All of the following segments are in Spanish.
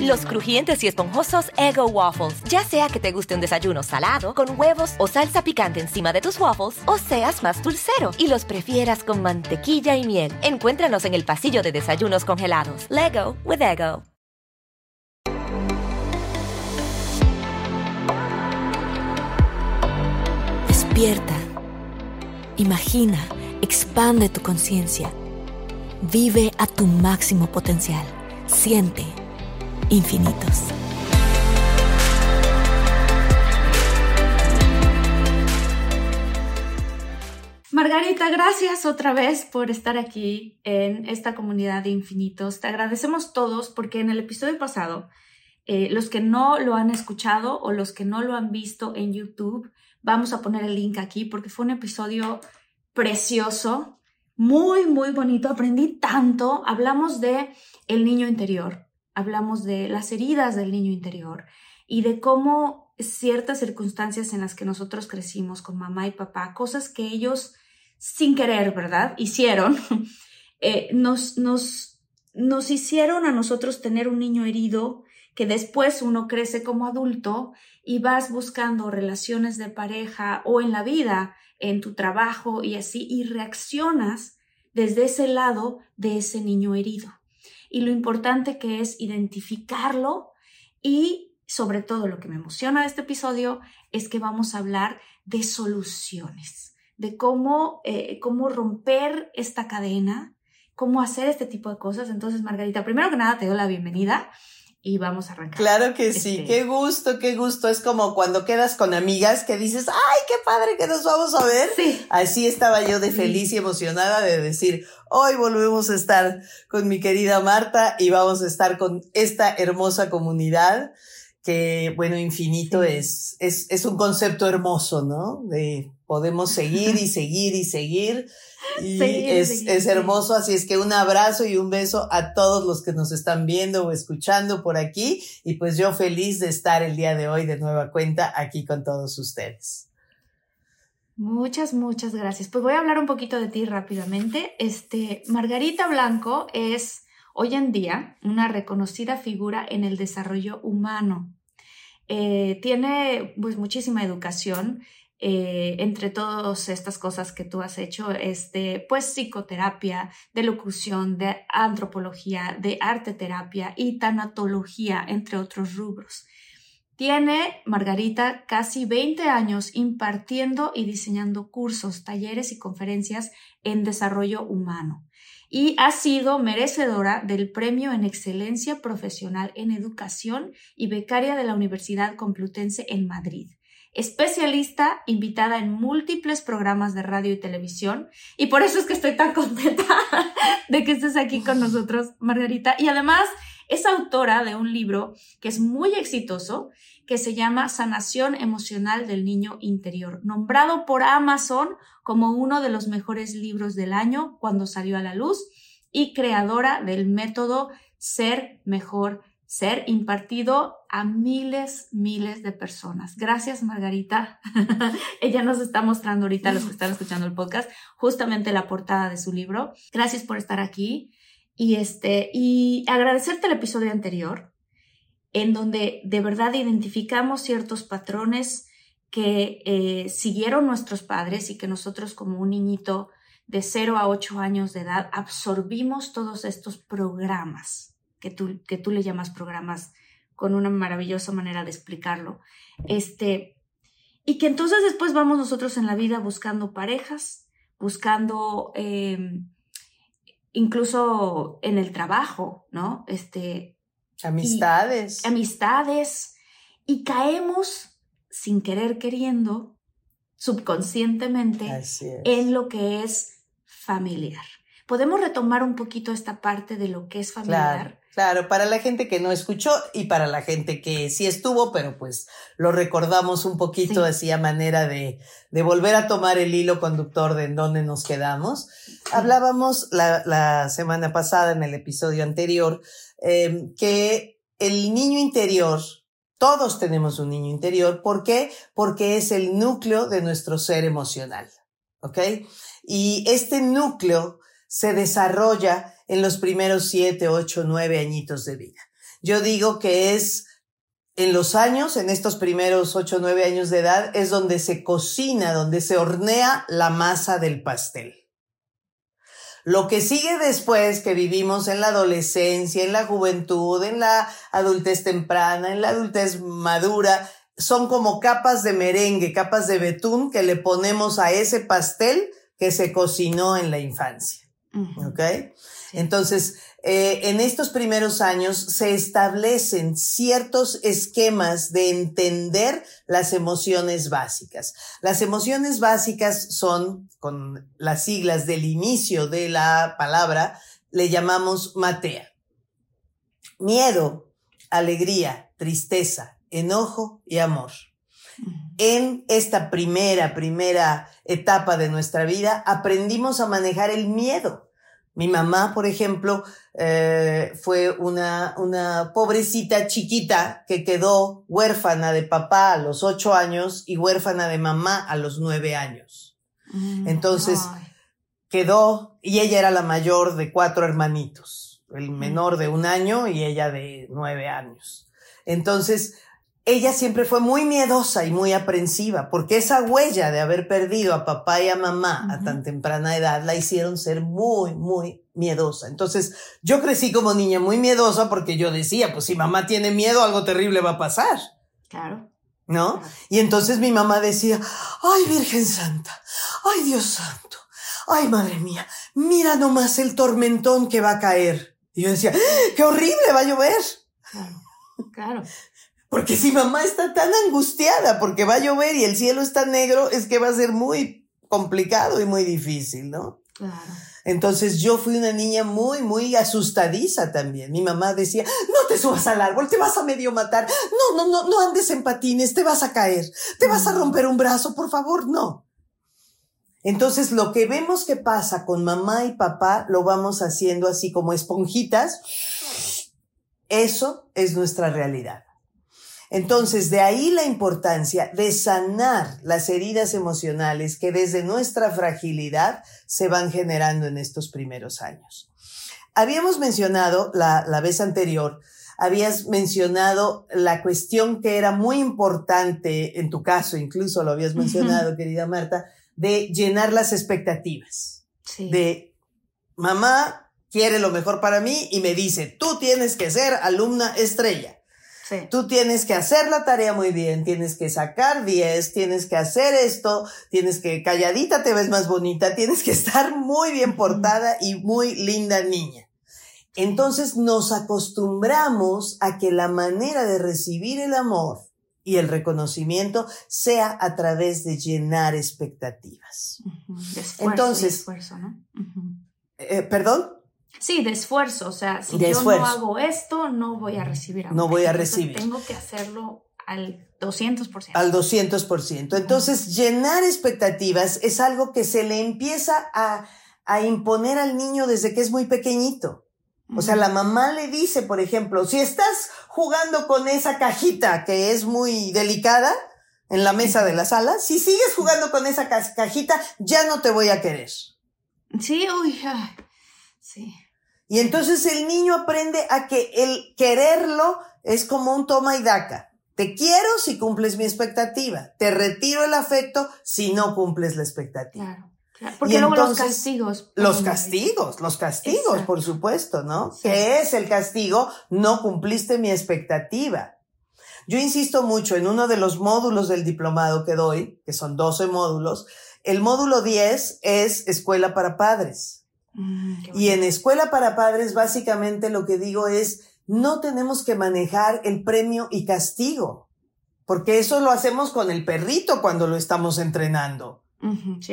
Los crujientes y esponjosos Ego Waffles. Ya sea que te guste un desayuno salado, con huevos o salsa picante encima de tus waffles, o seas más dulcero y los prefieras con mantequilla y miel. Encuéntranos en el pasillo de desayunos congelados. Lego with Ego. Despierta. Imagina, expande tu conciencia. Vive a tu máximo potencial. Siente infinitos. Margarita, gracias otra vez por estar aquí en esta comunidad de infinitos. Te agradecemos todos porque en el episodio pasado, eh, los que no lo han escuchado o los que no lo han visto en YouTube, vamos a poner el link aquí porque fue un episodio precioso, muy, muy bonito. Aprendí tanto. Hablamos de el niño interior, hablamos de las heridas del niño interior y de cómo ciertas circunstancias en las que nosotros crecimos con mamá y papá, cosas que ellos sin querer, ¿verdad? Hicieron, eh, nos, nos, nos hicieron a nosotros tener un niño herido que después uno crece como adulto y vas buscando relaciones de pareja o en la vida, en tu trabajo y así, y reaccionas desde ese lado de ese niño herido y lo importante que es identificarlo y sobre todo lo que me emociona de este episodio es que vamos a hablar de soluciones, de cómo, eh, cómo romper esta cadena, cómo hacer este tipo de cosas. Entonces, Margarita, primero que nada te doy la bienvenida y vamos a arrancar. Claro que sí, Este, qué gusto, qué gusto. Es como cuando quedas con amigas que dices, ay, qué padre que nos vamos a ver. Sí. Así estaba yo de Sí. feliz y emocionada de decir, hoy volvemos a estar con mi querida Marta y vamos a estar con esta hermosa comunidad que, bueno, infinito Sí. es, es, es un concepto hermoso, ¿no? De podemos seguir y seguir y seguir. Y Seguir es, seguir, es hermoso, así es que un abrazo y un beso a todos los que nos están viendo o escuchando por aquí. Y pues yo feliz de estar el día de hoy de nueva cuenta aquí con todos ustedes. Muchas, muchas gracias. Pues voy a hablar un poquito de ti rápidamente. Este, Margarita Blanco es hoy en día una reconocida figura en el desarrollo humano. Eh, tiene pues muchísima educación. Eh, entre todas estas cosas que tú has hecho, este, pues psicoterapia, de locución, de antropología, de arte terapia y tanatología, entre otros rubros. Tiene Margarita casi 20 años impartiendo y diseñando cursos, talleres y conferencias en desarrollo humano y ha sido merecedora del Premio en Excelencia Profesional en Educación y becaria de la Universidad Complutense en Madrid. Especialista invitada en múltiples programas de radio y televisión y por eso es que estoy tan contenta de que estés aquí con nosotros, Margarita. Y además es autora de un libro que es muy exitoso, que se llama Sanación Emocional del Niño Interior, nombrado por Amazon como uno de los mejores libros del año cuando salió a la luz y creadora del método Ser Mejor Ser, impartido a miles, miles de personas. Gracias, Margarita. Ella nos está mostrando ahorita los que están escuchando el podcast justamente la portada de su libro. Gracias por estar aquí y este y agradecerte el episodio anterior en donde de verdad identificamos ciertos patrones que eh, siguieron nuestros padres y que nosotros como un niñito de 0 a 8 años de edad absorbimos todos estos programas, que tú, que tú le llamas programas con una maravillosa manera de explicarlo. Este, y que entonces después vamos nosotros en la vida buscando parejas, buscando eh, incluso en el trabajo, ¿no? Este, Amistades. amistades y caemos sin querer queriendo subconscientemente en lo que es familiar. ¿Podemos retomar un poquito esta parte de lo que es familiar? Claro, claro, para la gente que no escuchó y para la gente que sí estuvo, pero pues lo recordamos un poquito Sí. así a manera de, de volver a tomar el hilo conductor de en dónde nos quedamos. Hablábamos la, la semana pasada en el episodio anterior eh, que el niño interior, todos tenemos un niño interior, ¿por qué? Porque es el núcleo de nuestro ser emocional, ¿ok? Y este núcleo se desarrolla en los primeros siete, ocho, nueve añitos de vida. Yo digo que es en los años, en estos primeros ocho, nueve años de edad, es donde se cocina, donde se hornea la masa del pastel. Lo que sigue después, que vivimos en la adolescencia, en la juventud, en la adultez temprana, en la adultez madura, son como capas de merengue, capas de betún que le ponemos a ese pastel que se cocinó en la infancia. ¿Ok? Entonces, eh, en estos primeros años se establecen ciertos esquemas de entender las emociones básicas. Las emociones básicas son, con las siglas del inicio de la palabra, le llamamos matea. Miedo, alegría, tristeza, enojo y amor en esta primera, primera etapa de nuestra vida, aprendimos a manejar el miedo. Mi mamá, por ejemplo, eh, fue una, una pobrecita chiquita que quedó huérfana de papá a los ocho años y huérfana de mamá a los nueve años. Mm, Entonces, ay, Quedó, y ella era la mayor de cuatro hermanitos, el menor de un año y ella de nueve años. Entonces, ella siempre fue muy miedosa y muy aprensiva, porque esa huella de haber perdido a papá y a mamá a tan temprana edad la hicieron ser muy, muy miedosa. Entonces, yo crecí como niña muy miedosa porque yo decía, pues si mamá tiene miedo, algo terrible va a pasar, claro. ¿no? Y entonces mi mamá decía, ay Virgen Santa, ay Dios Santo, ay Madre mía, mira nomás el tormentón que va a caer. Y yo decía, ¡Ah, qué horrible, va a llover. Claro. Claro. Porque si mamá está tan angustiada porque va a llover y el cielo está negro, es que va a ser muy complicado y muy difícil, ¿no? Claro. Entonces yo fui una niña muy, muy asustadiza también. Mi mamá decía, no te subas al árbol, te vas a medio matar. No, no, no, no andes en patines, te vas a caer, te vas a romper un brazo, por favor, no. Entonces lo que vemos que pasa con mamá y papá lo vamos haciendo así como esponjitas. Eso es nuestra realidad. Entonces, de ahí la importancia de sanar las heridas emocionales que desde nuestra fragilidad se van generando en estos primeros años. Habíamos mencionado la, la vez anterior, habías mencionado la cuestión que era muy importante, en tu caso incluso lo habías mencionado, querida Marta, de llenar las expectativas Sí. de mamá quiere lo mejor para mí y me dice, tú tienes que ser alumna estrella. Sí. Tú tienes que hacer la tarea muy bien, tienes que sacar 10, tienes que hacer esto, tienes que calladita te ves más bonita, tienes que estar muy bien portada y muy linda niña. Entonces nos acostumbramos a que la manera de recibir el amor y el reconocimiento sea a través de llenar expectativas. Ujú, De esfuerzo. Entonces- de esfuerzo, ¿no? Ujú. Eh, ¿Perdón? Sí, de esfuerzo. O sea, si De yo esfuerzo. no hago esto, no voy a recibir amor. No voy a Entonces, recibir. Tengo que hacerlo al 200%. Al 200%. Entonces, llenar expectativas es algo que se le empieza a, a imponer al niño desde que es muy pequeñito. O sea, la mamá le dice, por ejemplo, si estás jugando con esa cajita que es muy delicada en la mesa de la sala, si sigues jugando con esa ca- cajita, ya no te voy a querer. Sí, uy, ay, sí. Y entonces el niño aprende a que el quererlo es como un toma y daca. Te quiero si cumples mi expectativa. Te retiro el afecto si no cumples la expectativa. Claro, claro. Porque Y luego los castigos. Los castigos, los castigos, Exacto. por supuesto, ¿no? Sí. ¿Qué es el castigo? No cumpliste mi expectativa. Yo insisto mucho en uno de los módulos del diplomado que doy, que son 12 módulos. El módulo 10 es escuela para padres. Mm, Y en escuela para padres, básicamente lo que digo es, no tenemos que manejar el premio y castigo, porque eso lo hacemos con el perrito cuando lo estamos entrenando.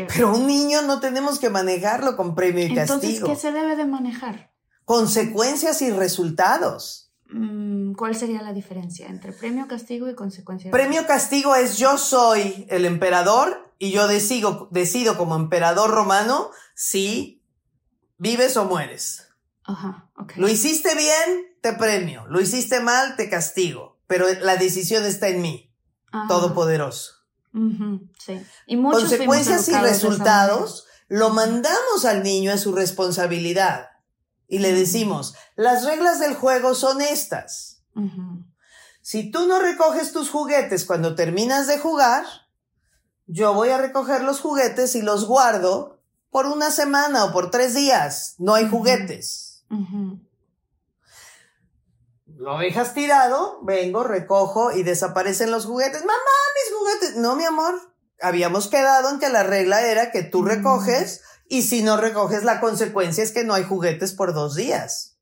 Pero un niño no tenemos que manejarlo con premio y Entonces, castigo. ¿qué se debe de manejar? Consecuencias y resultados. Mm, ¿Cuál sería la diferencia entre premio, castigo y consecuencia? Premio castigo es yo soy el emperador y yo decido, decido como emperador romano si vives o mueres. Ajá. Lo hiciste bien, te premio. Lo hiciste mal, te castigo. Pero la decisión está en mí, Ajá. todopoderoso. Sí. Y muchos Consecuencias y resultados lo mandamos al niño a su responsabilidad. Y le decimos, las reglas del juego son estas. Si tú no recoges tus juguetes cuando terminas de jugar, yo voy a recoger los juguetes y los guardo por una semana o por tres días. No hay juguetes. Lo dejas tirado, vengo, recojo y desaparecen los juguetes. Mamá, mis juguetes. No, mi amor. Habíamos quedado en que la regla era que tú recoges y si no recoges la consecuencia es que no hay juguetes por dos días.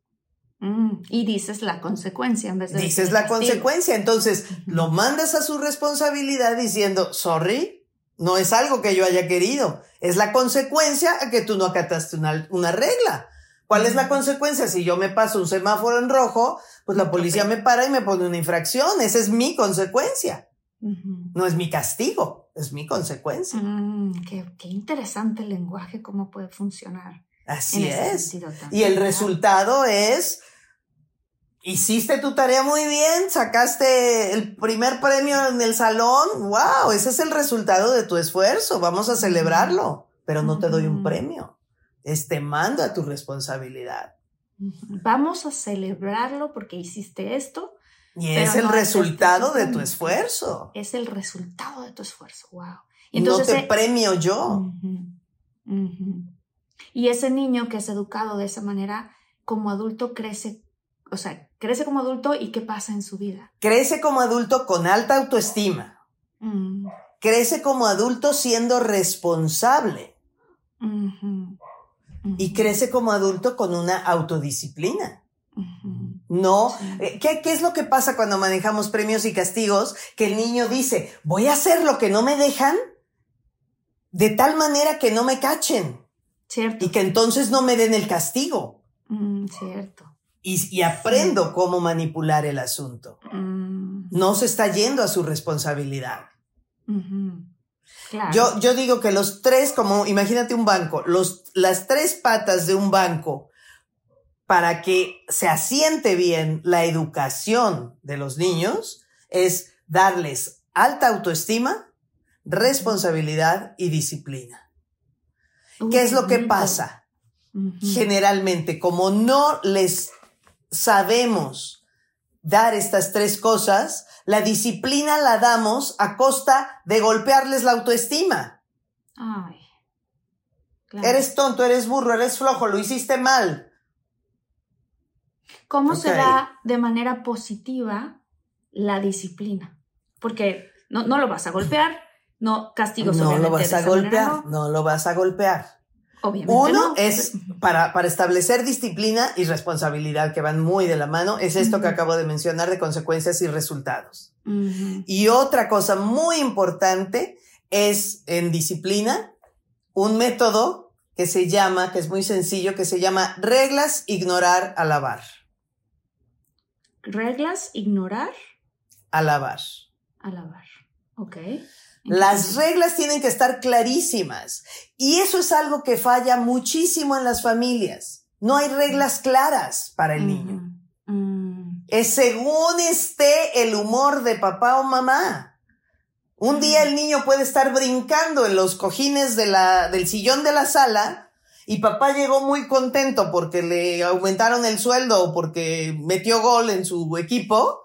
Mm, Y dices la consecuencia en vez de Dices la castigo. consecuencia. Entonces, lo mandas a su responsabilidad diciendo, sorry, no es algo que yo haya querido. Es la consecuencia a que tú no acataste una, una regla. ¿Cuál es la consecuencia? Si yo me paso un semáforo en rojo, pues la policía me para y me pone una infracción. Esa es mi consecuencia. No es mi castigo, es mi consecuencia. Mm, qué, qué interesante el lenguaje, cómo puede funcionar. Así es. Y el resultado es, hiciste tu tarea muy bien, sacaste el primer premio en el salón, wow, ese es el resultado de tu esfuerzo, vamos a celebrarlo, pero no te doy un premio, es te mando a tu responsabilidad. Vamos a celebrarlo porque hiciste esto. Y es el no resultado de tu esfuerzo. Es el resultado de tu esfuerzo. Wow. Y no entonces te eh, premio yo. Y ese niño que es educado de esa manera, como adulto crece, o sea, crece como adulto y qué pasa en su vida. Crece como adulto con alta autoestima. Mm, Crece como adulto siendo responsable. Y crece como adulto con una autodisciplina. No, eh, ¿qué, ¿qué es lo que pasa cuando manejamos premios y castigos? Que el niño dice, voy a hacer lo que no me dejan de tal manera que no me cachen Cierto. y que entonces no me den el castigo. Mm, cierto. Y, y aprendo cómo manipular el asunto. Mm, No se está yendo a su responsabilidad. Claro. Yo, yo digo que los tres, como imagínate un banco, los, las tres patas de un banco para que se asiente bien la educación de los niños es darles alta autoestima, responsabilidad y disciplina. ¿Qué es lo que pasa? Generalmente, como no les sabemos dar estas tres cosas, la disciplina la damos a costa de golpearles la autoestima. Ay. Claro. Eres tonto, eres burro, eres flojo, lo hiciste mal. ¿Cómo se da de manera positiva la disciplina? Porque no, no lo vas a golpear, no castigos No lo vas a manera, golpear, no. no lo vas a golpear. Obviamente Uno no. es para, para establecer disciplina y responsabilidad que van muy de la mano, es esto que acabo de mencionar de consecuencias y resultados. Y otra cosa muy importante es en disciplina un método que se llama, que es muy sencillo, que se llama reglas, ignorar, alabar. Reglas, ignorar, Alabar. alabar. Ok. Las reglas tienen que estar clarísimas. Y eso es algo que falla muchísimo en las familias. No hay reglas claras para el niño. mm, Es según esté el humor de papá o mamá. Un día el niño puede estar brincando en los cojines de la, del sillón de la sala y papá llegó muy contento porque le aumentaron el sueldo o porque metió gol en su equipo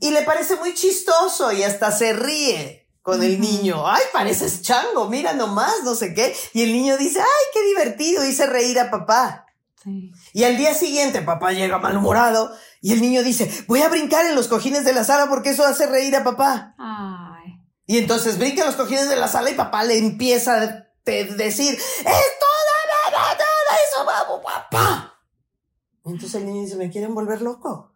y le parece muy chistoso y hasta se ríe con el niño. Ay, pareces chango, mira nomás, no sé qué. Y el niño dice, ay, qué divertido, hice reír a papá. Sí. Y al día siguiente papá llega malhumorado y el niño dice, voy a brincar en los cojines de la sala porque eso hace reír a papá. Ay. Y entonces brinca en los cojines de la sala y papá le empieza a decir, es toda la eso, vamos, papá. Entonces el niño dice, me quieren volver loco.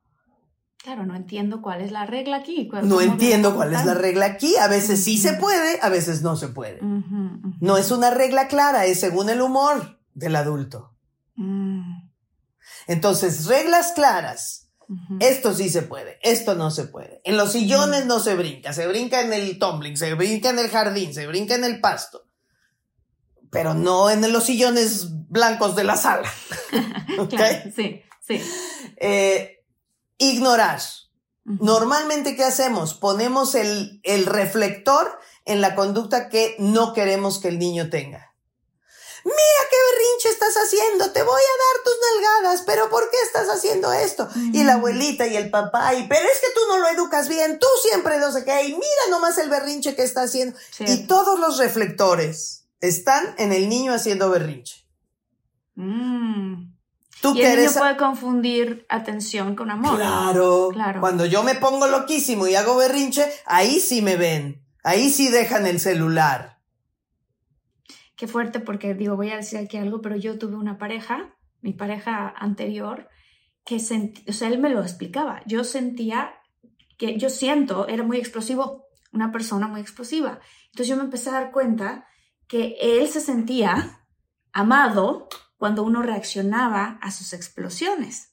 Claro, no entiendo cuál es la regla aquí. No entiendo cuál es la regla aquí. A veces sí se puede, a veces no se puede. No es una regla clara, es según el humor del adulto. Mm. Entonces, reglas claras. Esto sí se puede, esto no se puede. En los sillones no se brinca, se brinca en el tumbling, se brinca en el jardín, se brinca en el pasto. Pero no en los sillones blancos de la sala. sí, sí. Eh, ignorar. Normalmente, ¿qué hacemos? Ponemos el, el reflector en la conducta que no queremos que el niño tenga. Mira qué berrinche estás haciendo, te voy a dar tus nalgadas, pero ¿por qué estás haciendo esto? Y la abuelita y el papá, y pero es que tú no lo educas bien, tú siempre no sé qué, y mira nomás el berrinche que está haciendo. Y todos los reflectores están en el niño haciendo berrinche. Mm y el niño puede confundir atención con amor. Claro, claro. Cuando yo me pongo loquísimo y hago berrinche, ahí sí me ven. Ahí sí dejan el celular. Qué fuerte, porque digo, voy a decir aquí algo, pero yo tuve una pareja, mi pareja anterior, que sentí, o sea, él me lo explicaba. Yo sentía que yo siento, era muy explosivo, una persona muy explosiva. Entonces yo me empecé a dar cuenta que él se sentía amado cuando uno reaccionaba a sus explosiones.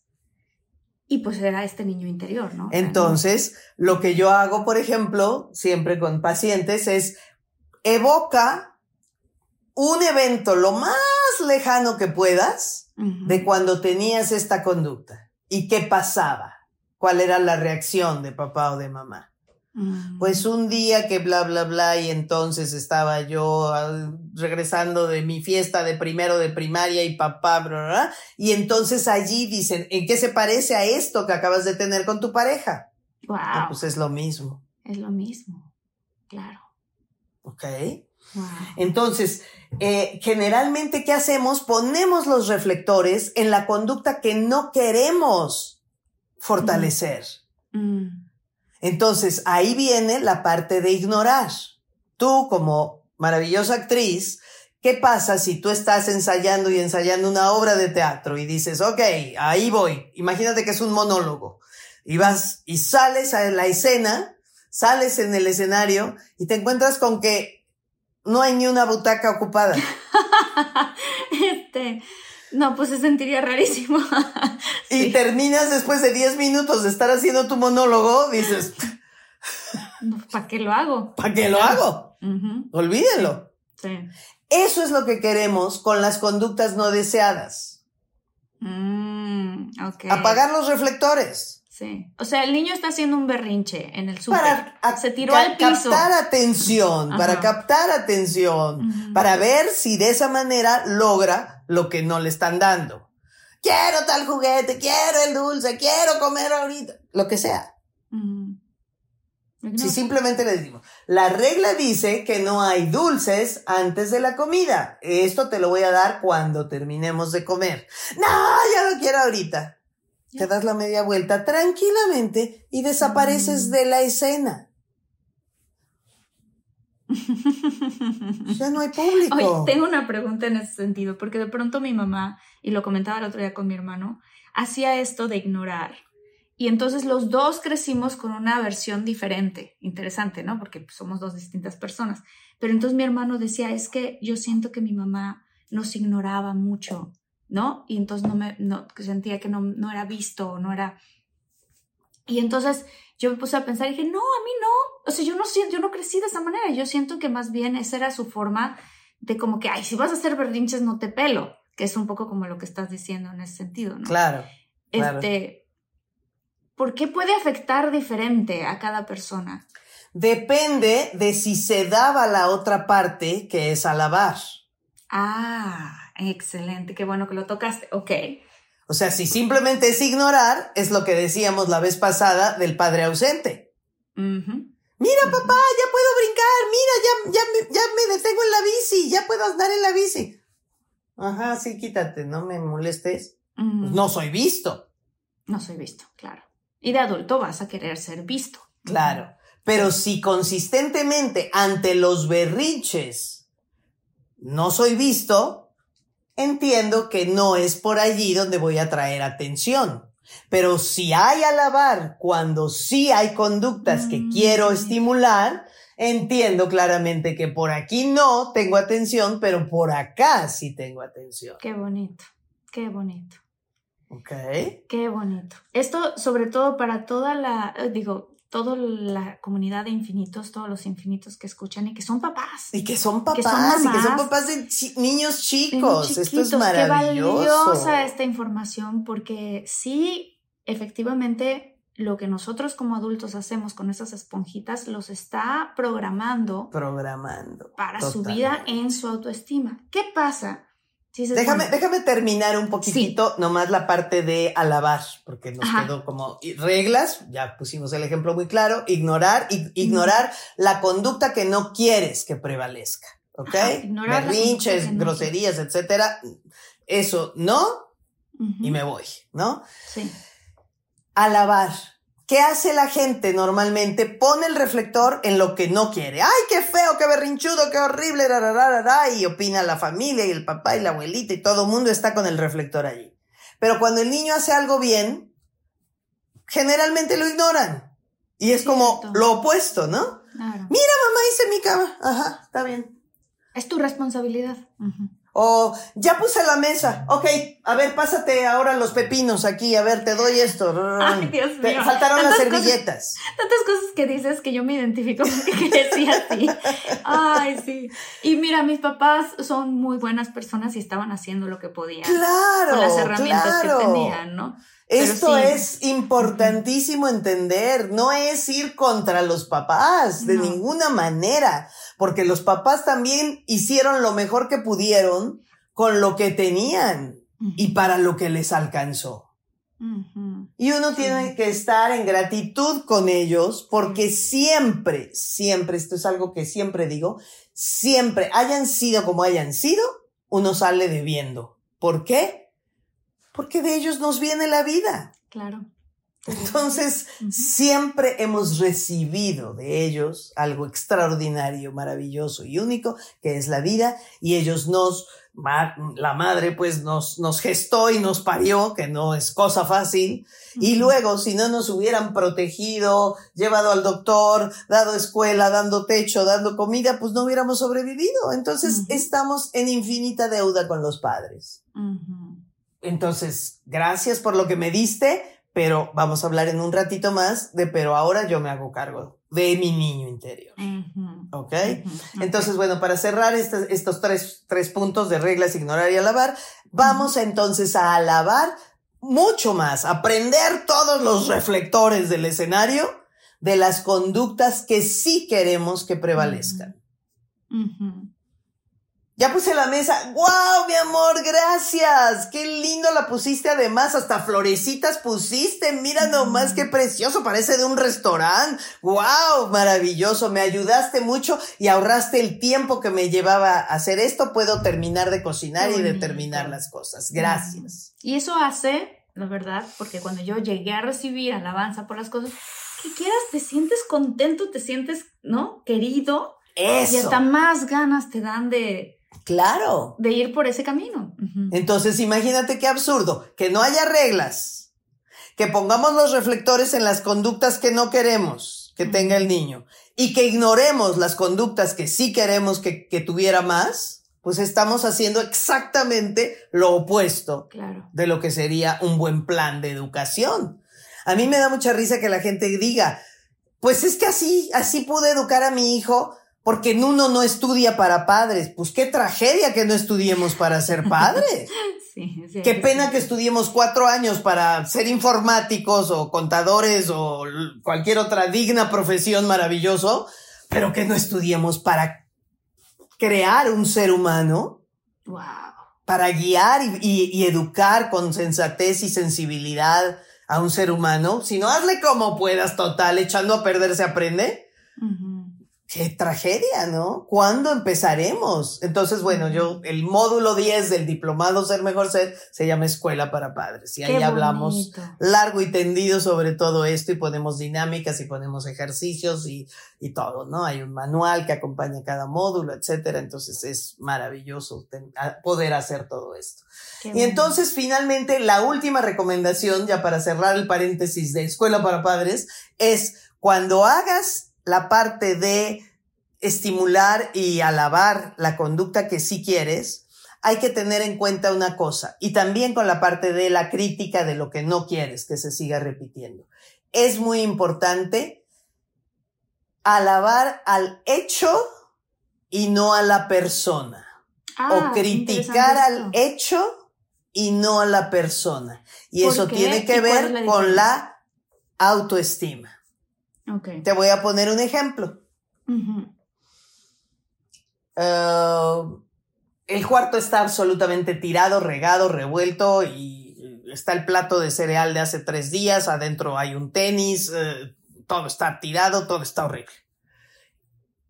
Y pues era este niño interior, ¿no? Entonces, lo que yo hago, por ejemplo, siempre con pacientes es evoca un evento lo más lejano que puedas de cuando tenías esta conducta y qué pasaba, cuál era la reacción de papá o de mamá. Pues un día que bla, bla, bla, y entonces estaba yo ah, regresando de mi fiesta de primero de primaria y papá, bla, bla, y entonces allí dicen, ¿en qué se parece a esto que acabas de tener con tu pareja? Wow. Ah, pues es lo mismo. Es lo mismo, claro. Ok. Entonces, eh, generalmente, ¿qué hacemos? Ponemos los reflectores en la conducta que no queremos fortalecer. Mm. Entonces, ahí viene la parte de ignorar. Tú, como maravillosa actriz, ¿qué pasa si tú estás ensayando y ensayando una obra de teatro y dices, ok, ahí voy, imagínate que es un monólogo, y vas y sales a la escena, sales en el escenario y te encuentras con que no hay ni una butaca ocupada. este, no, pues se sentiría rarísimo. Y terminas después de 10 minutos de estar haciendo tu monólogo, dices... ¿Para qué lo hago? ¿Para qué lo hago? Olvídenlo. Sí. Eso es lo que queremos con las conductas no deseadas. Mm, Apagar los reflectores. Sí. O sea, el niño está haciendo un berrinche en el súper. Para se tiró al piso. captar atención, para captar atención, para ver si de esa manera logra lo que no le están dando. Quiero tal juguete, quiero el dulce, quiero comer ahorita, lo que sea. Si simplemente le decimos, la regla dice que no hay dulces antes de la comida. Esto te lo voy a dar cuando terminemos de comer. No, ya lo quiero ahorita te das la media vuelta tranquilamente y desapareces mm. de la escena. ya no hay público. Oye, tengo una pregunta en ese sentido, porque de pronto mi mamá, y lo comentaba el otro día con mi hermano, hacía esto de ignorar. Y entonces los dos crecimos con una versión diferente. Interesante, ¿no? Porque somos dos distintas personas. Pero entonces mi hermano decía, es que yo siento que mi mamá nos ignoraba mucho ¿no? Y entonces no me, no, sentía que no, no era visto, no era... Y entonces yo me puse a pensar y dije, no, a mí no, o sea, yo no siento, yo no crecí de esa manera, yo siento que más bien esa era su forma de como que, ay, si vas a hacer berrinches no te pelo, que es un poco como lo que estás diciendo en ese sentido, ¿no? Claro. Este, ¿por qué puede afectar diferente a cada persona? Depende de si se daba la otra parte, que es alabar. Ah, Excelente, qué bueno que lo tocaste. Ok. O sea, si simplemente es ignorar, es lo que decíamos la vez pasada del padre ausente. Mira, papá, ya puedo brincar, mira, ya, ya, ya me detengo en la bici, ya puedo andar en la bici. Ajá, sí, quítate, no me molestes. Pues no soy visto. No soy visto, claro. Y de adulto vas a querer ser visto. Claro. Pero si consistentemente ante los berrinches no soy visto, entiendo que no es por allí donde voy a traer atención. Pero si hay alabar cuando sí hay conductas que Mm, quiero estimular, entiendo claramente que por aquí no tengo atención, pero por acá sí tengo atención. Qué bonito, qué bonito. ¿Ok? Qué bonito. Esto sobre todo para toda la, digo, toda la comunidad de infinitos, todos los infinitos que escuchan y que son papás. Y que son papás, Que son y que son papás de chi- niños chicos. Esto es chiquitos. Qué maravilloso. valiosa esta información porque sí, efectivamente, lo que nosotros como adultos hacemos con esas esponjitas los está programando Programando. para su vida en su autoestima. ¿Qué pasa? Déjame, bueno, déjame terminar un poquitito, nomás la parte de alabar, porque nos Ajá. quedó como reglas, ya pusimos el ejemplo muy claro, ignorar, ig- ignorar la conducta que no quieres que prevalezca, ¿ok? Ajá, Berrinches, no groserías, etcétera, eso no, y me voy, ¿no? Sí. Alabar. ¿Qué hace la gente normalmente? Pone el reflector en lo que no quiere. ¡Ay, qué feo, qué berrinchudo, qué horrible! rararara", y opina la familia y el papá y la abuelita y todo el mundo está con el reflector allí. Pero cuando el niño hace algo bien, generalmente lo ignoran. Y es como Cierto. lo opuesto, ¿no? Claro. Mira, mamá, hice mi cama. Ajá, está bien. Es tu responsabilidad. O ya puse la mesa. Ok, a ver, pásate ahora los pepinos aquí. A ver, te doy esto. Ay, Dios Te mío. faltaron las cosas. servilletas. Tantas cosas que dices que yo me identifico porque crecí así. Ay, sí. Y mira, mis papás son muy buenas personas y estaban haciendo lo que podían Claro. con las herramientas claro. que tenían, ¿no? Esto sí. es importantísimo entender, no es ir contra los papás de No. ninguna manera, porque los papás también hicieron lo mejor que pudieron con lo que tenían y para lo que les alcanzó. Y uno Sí. tiene que estar en gratitud con ellos porque siempre, siempre, esto es algo que siempre digo, siempre, hayan sido como hayan sido, uno sale debiendo. ¿Por qué? Porque de ellos nos viene la vida. Claro. Entonces, siempre hemos recibido de ellos algo extraordinario, maravilloso y único, que es la vida, y ellos nos, la madre pues nos, nos gestó y nos parió, que no es cosa fácil, y luego, si no nos hubieran protegido, llevado al doctor, dado escuela, dando techo, dando comida, pues no hubiéramos sobrevivido. Entonces, estamos en infinita deuda con los padres. Entonces, gracias por lo que me diste, pero vamos a hablar en un ratito más de, pero ahora yo me hago cargo de mi niño interior. ¿Ok? Entonces, bueno, para cerrar este- estos tres, tres puntos de reglas, ignorar y alabar, vamos entonces a alabar mucho más, aprender todos los reflectores del escenario de las conductas que sí queremos que prevalezcan. Ya puse la mesa. ¡Wow, mi amor! Gracias. Qué lindo la pusiste además. Hasta florecitas pusiste. Mira nomás qué precioso. Parece de un restaurante. ¡Wow! Maravilloso. Me ayudaste mucho y ahorraste el tiempo que me llevaba a hacer esto. Puedo terminar de cocinar y de terminar las cosas. Gracias. Y eso hace, la verdad, porque cuando yo llegué a recibir alabanza por las cosas que quieras, te sientes contento, te sientes, ¿no? Querido. Eso. Y hasta más ganas te dan de, Claro. de ir por ese camino. Entonces, imagínate qué absurdo, que no haya reglas, que pongamos los reflectores en las conductas que no queremos que tenga el niño y que ignoremos las conductas que sí queremos que, que tuviera más, pues estamos haciendo exactamente lo opuesto Claro. de lo que sería un buen plan de educación. A mí me da mucha risa que la gente diga, pues es que así, así pude educar a mi hijo porque uno no estudia para padres. Pues qué tragedia que no estudiemos para ser padres. Sí, sí, Qué sí, pena que estudiemos cuatro años para ser informáticos o contadores o cualquier otra digna profesión maravilloso, pero que no estudiemos para crear un ser humano, Wow. para guiar y, y- y educar con sensatez y sensibilidad a un ser humano, sino hazle como puedas, total, echando a perder se aprende. Qué tragedia, ¿no? ¿Cuándo empezaremos? Entonces, bueno, yo, el módulo 10 del diplomado Ser Mejor Ser se llama Escuela para Padres. Y ahí hablamos largo y tendido sobre todo esto y ponemos dinámicas y ponemos ejercicios y, y todo, ¿no? Hay un manual que acompaña cada módulo, etcétera. Entonces es maravilloso poder hacer todo esto. y entonces, finalmente, la última recomendación, ya para cerrar el paréntesis de Escuela para Padres, es cuando hagas la parte de estimular y alabar la conducta que sí quieres, hay que tener en cuenta una cosa, y también con la parte de la crítica de lo que no quieres que se siga repitiendo. Es muy importante alabar al hecho y no a la persona. o Ah, criticar interesante al hecho y no a la persona. Y ¿Por eso qué? tiene ¿Y que ver la con la autoestima. Te voy a poner un ejemplo. Eh, el cuarto está absolutamente tirado, regado, revuelto y está el plato de cereal de hace tres días, adentro hay un tenis, eh, todo está tirado, todo está horrible.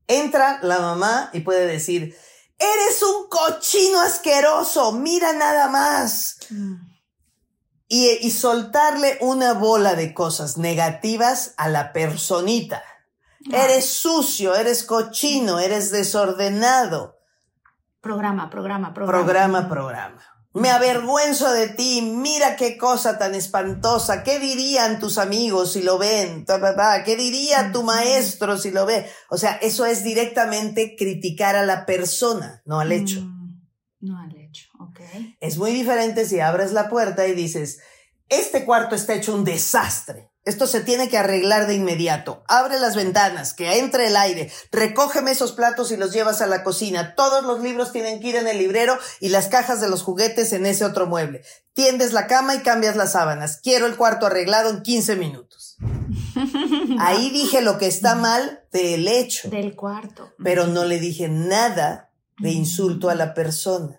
Entra la mamá y puede decir, eres un cochino asqueroso, mira nada más. Mm. Y, y soltarle una bola de cosas negativas a la personita. Eres sucio, eres cochino, eres desordenado. Programa, programa, programa. Programa, programa. Me avergüenzo de ti, mira qué cosa tan espantosa. ¿Qué dirían tus amigos si lo ven? ¿Qué diría tu maestro si lo ve? O sea, eso es directamente criticar a la persona, no al hecho. Mm, No al hecho, Es muy diferente si abres la puerta y dices, este cuarto está hecho un desastre. Esto se tiene que arreglar de inmediato. Abre las ventanas, que entre el aire. Recógeme esos platos y los llevas a la cocina. Todos los libros tienen que ir en el librero y las cajas de los juguetes en ese otro mueble. Tiendes la cama y cambias las sábanas. Quiero el cuarto arreglado en 15 minutos. Ahí dije lo que está mal del hecho, Del cuarto. pero no le dije nada de insulto a la persona.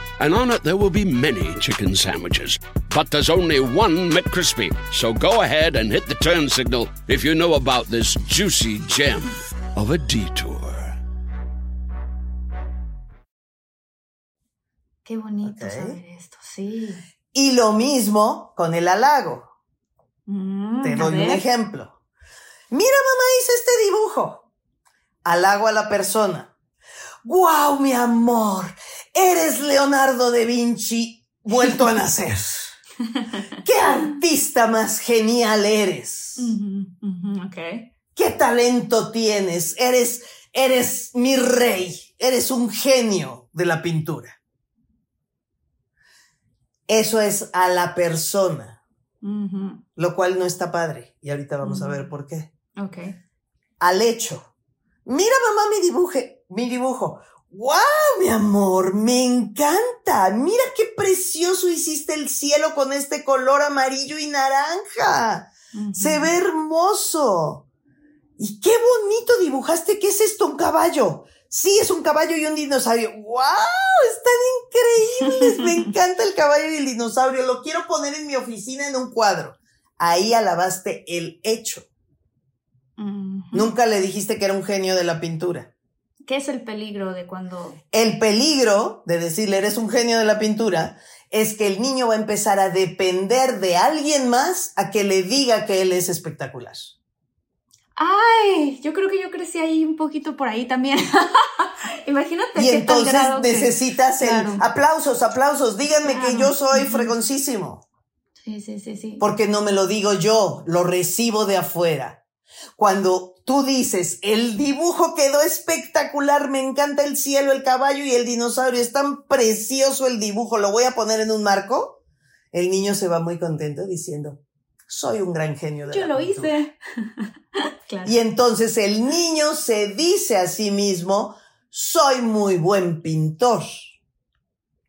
and on it there will be many chicken sandwiches. But there's only one McCrispy. So go ahead and hit the turn signal if you know about this juicy gem of a detour. Qué bonito Ok. saber esto, sí. Y lo mismo con el halago. Mm, Te doy un ejemplo. Mira, mamá, hice este dibujo. Halago a la persona. ¡Guau, mi amor! Eres Leonardo da Vinci vuelto a nacer. ¡Qué artista más genial eres! Ujú, ujú, ok. ¡Qué talento tienes! Eres, eres mi rey. Eres un genio de la pintura. Eso es a la persona, lo cual no está padre. Y ahorita vamos a ver por qué. Ok. al hecho. Mira, mamá, mi dibuje, mi dibujo. ¡Wow, mi amor! Me encanta. Mira qué precioso hiciste el cielo con este color amarillo y naranja. Se ve hermoso. Y qué bonito dibujaste. ¿Qué es esto? Un caballo. Sí, es un caballo y un dinosaurio. ¡Wow! Están increíbles. Me encanta el caballo y el dinosaurio. Lo quiero poner en mi oficina en un cuadro. Ahí alabaste el hecho. Nunca le dijiste que era un genio de la pintura. ¿Qué es el peligro de cuando... El peligro de decirle eres un genio de la pintura es que el niño va a empezar a depender de alguien más a que le diga que él es espectacular. Ay, yo creo que yo crecí ahí un poquito por ahí también. Imagínate. Y qué entonces grado que- necesitas el Claro. aplausos, aplausos. Díganme que yo soy fregoncísimo. Sí, sí, sí, sí. Porque no me lo digo yo, lo recibo de afuera. Cuando tú dices, el dibujo quedó espectacular, me encanta el cielo, el caballo y el dinosaurio, es tan precioso el dibujo, lo voy a poner en un marco, el niño se va muy contento diciendo, soy un gran genio de Yo la lo pintura". hice. claro. Y entonces el niño se dice a sí mismo, soy muy buen pintor.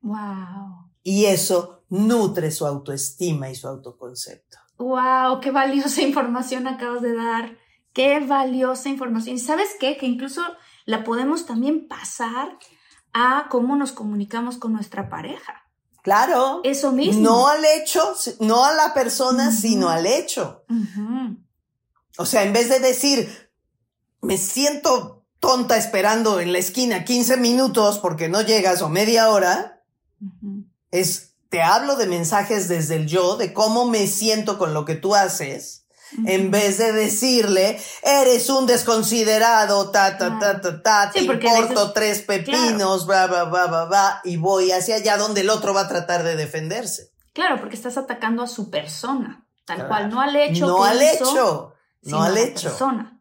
Wow. Y eso nutre su autoestima y su autoconcepto. Wow, qué valiosa información acabas de dar. Qué valiosa información. ¿Y sabes qué? Que incluso la podemos también pasar a cómo nos comunicamos con nuestra pareja. Claro. Eso mismo. No al hecho, no a la persona, sino al hecho. O sea, en vez de decir, me siento tonta esperando en la esquina 15 minutos porque no llegas o media hora, es, te hablo de mensajes desde el yo, de cómo me siento con lo que tú haces, en vez de decirle, eres un desconsiderado, ta, ta, ta, ta, ta, Sí, te importo tres pepinos, bla, bla, bla, bla, bla, y voy hacia allá donde el otro va a tratar de defenderse. Claro, porque estás atacando a su persona, tal Claro. cual, no al hecho. no que al hizo, hecho, no al hecho. persona.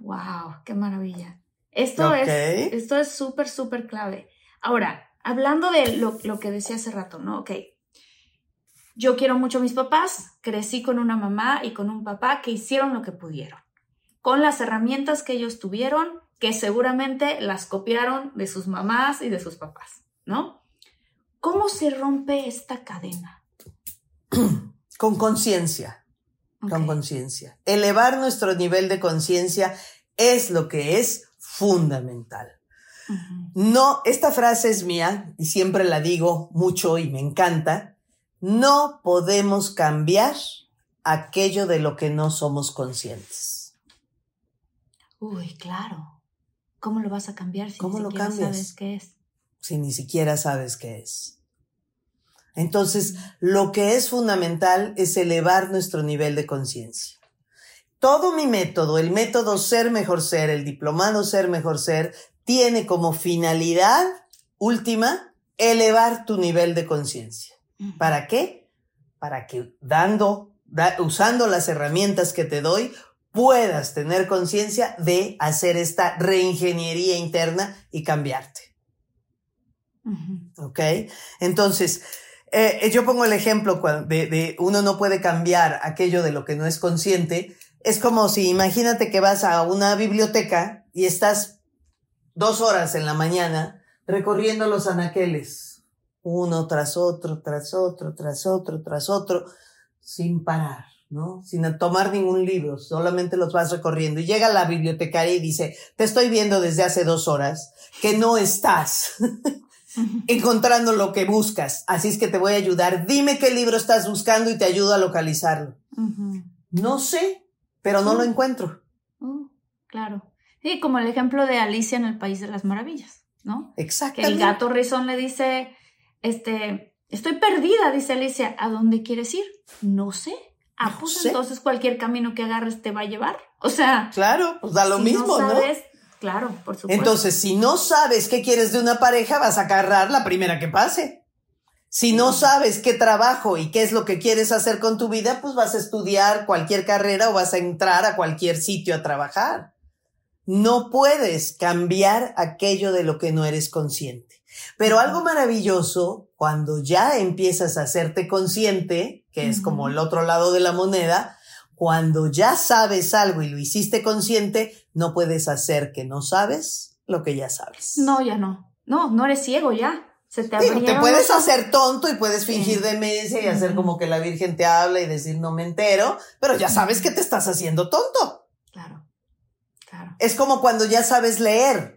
Wow, qué maravilla. Esto es, esto es súper, súper clave. Ahora, hablando de lo, lo que decía hace rato, ¿no? Ok. Yo quiero mucho a mis papás, crecí con una mamá y con un papá que hicieron lo que pudieron, con las herramientas que ellos tuvieron, que seguramente las copiaron de sus mamás y de sus papás, ¿no? ¿Cómo se rompe esta cadena? Con conciencia, con conciencia. Elevar nuestro nivel de conciencia es lo que es fundamental. No, esta frase es mía y siempre la digo mucho y me encanta. No podemos cambiar aquello de lo que no somos conscientes. Uy, claro. ¿Cómo lo vas a cambiar si ¿Cómo ni lo siquiera cambias? sabes qué es? si ni siquiera sabes qué es. Entonces, lo que es fundamental es elevar nuestro nivel de conciencia. Todo mi método, el método Ser Mejor Ser, el diplomado Ser Mejor Ser, tiene como finalidad última elevar tu nivel de conciencia. ¿Para qué? Para que dando, da- usando las herramientas que te doy, puedas tener conciencia de hacer esta reingeniería interna y cambiarte. ¿Ok? Entonces, eh, yo pongo el ejemplo de, de uno no puede cambiar aquello de lo que no es consciente. Es como si imagínate que vas a una biblioteca y estás dos horas en la mañana recorriendo los anaqueles, uno tras otro, tras otro, tras otro, tras otro, sin parar, ¿no? Sin tomar ningún libro, solamente los vas recorriendo. Y llega la bibliotecaria y dice, te estoy viendo desde hace dos horas que no estás encontrando lo que buscas. Así es que te voy a ayudar. Dime qué libro estás buscando y te ayudo a localizarlo. No sé, pero no lo Mm. encuentro. Uh, claro. Sí, como el ejemplo de Alicia en el País de las Maravillas, ¿no? Que el gato rizón le dice, este, estoy perdida, dice Alicia, ¿a dónde quieres ir? No sé. Ah, No pues sé. entonces cualquier camino que agarres te va a llevar. O sea, Claro, pues da lo si mismo, no ¿no? claro, por supuesto. Entonces, si no sabes qué quieres de una pareja, vas a agarrar la primera que pase. Si no sabes qué trabajo y qué es lo que quieres hacer con tu vida, pues vas a estudiar cualquier carrera o vas a entrar a cualquier sitio a trabajar. No puedes cambiar aquello de lo que no eres consciente. Pero algo maravilloso, cuando ya empiezas a hacerte consciente, que es como el otro lado de la moneda, cuando ya sabes algo y lo hiciste consciente, no puedes hacer que no sabes lo que ya sabes. no, ya no. No, no eres ciego ya. Se te Digo, te puedes los hacer tonto y puedes fingir Sí. demencia y hacer como que la Virgen te habla y decir no me entero, pero ya sabes que te estás haciendo tonto. Claro, claro. Es como cuando ya sabes leer.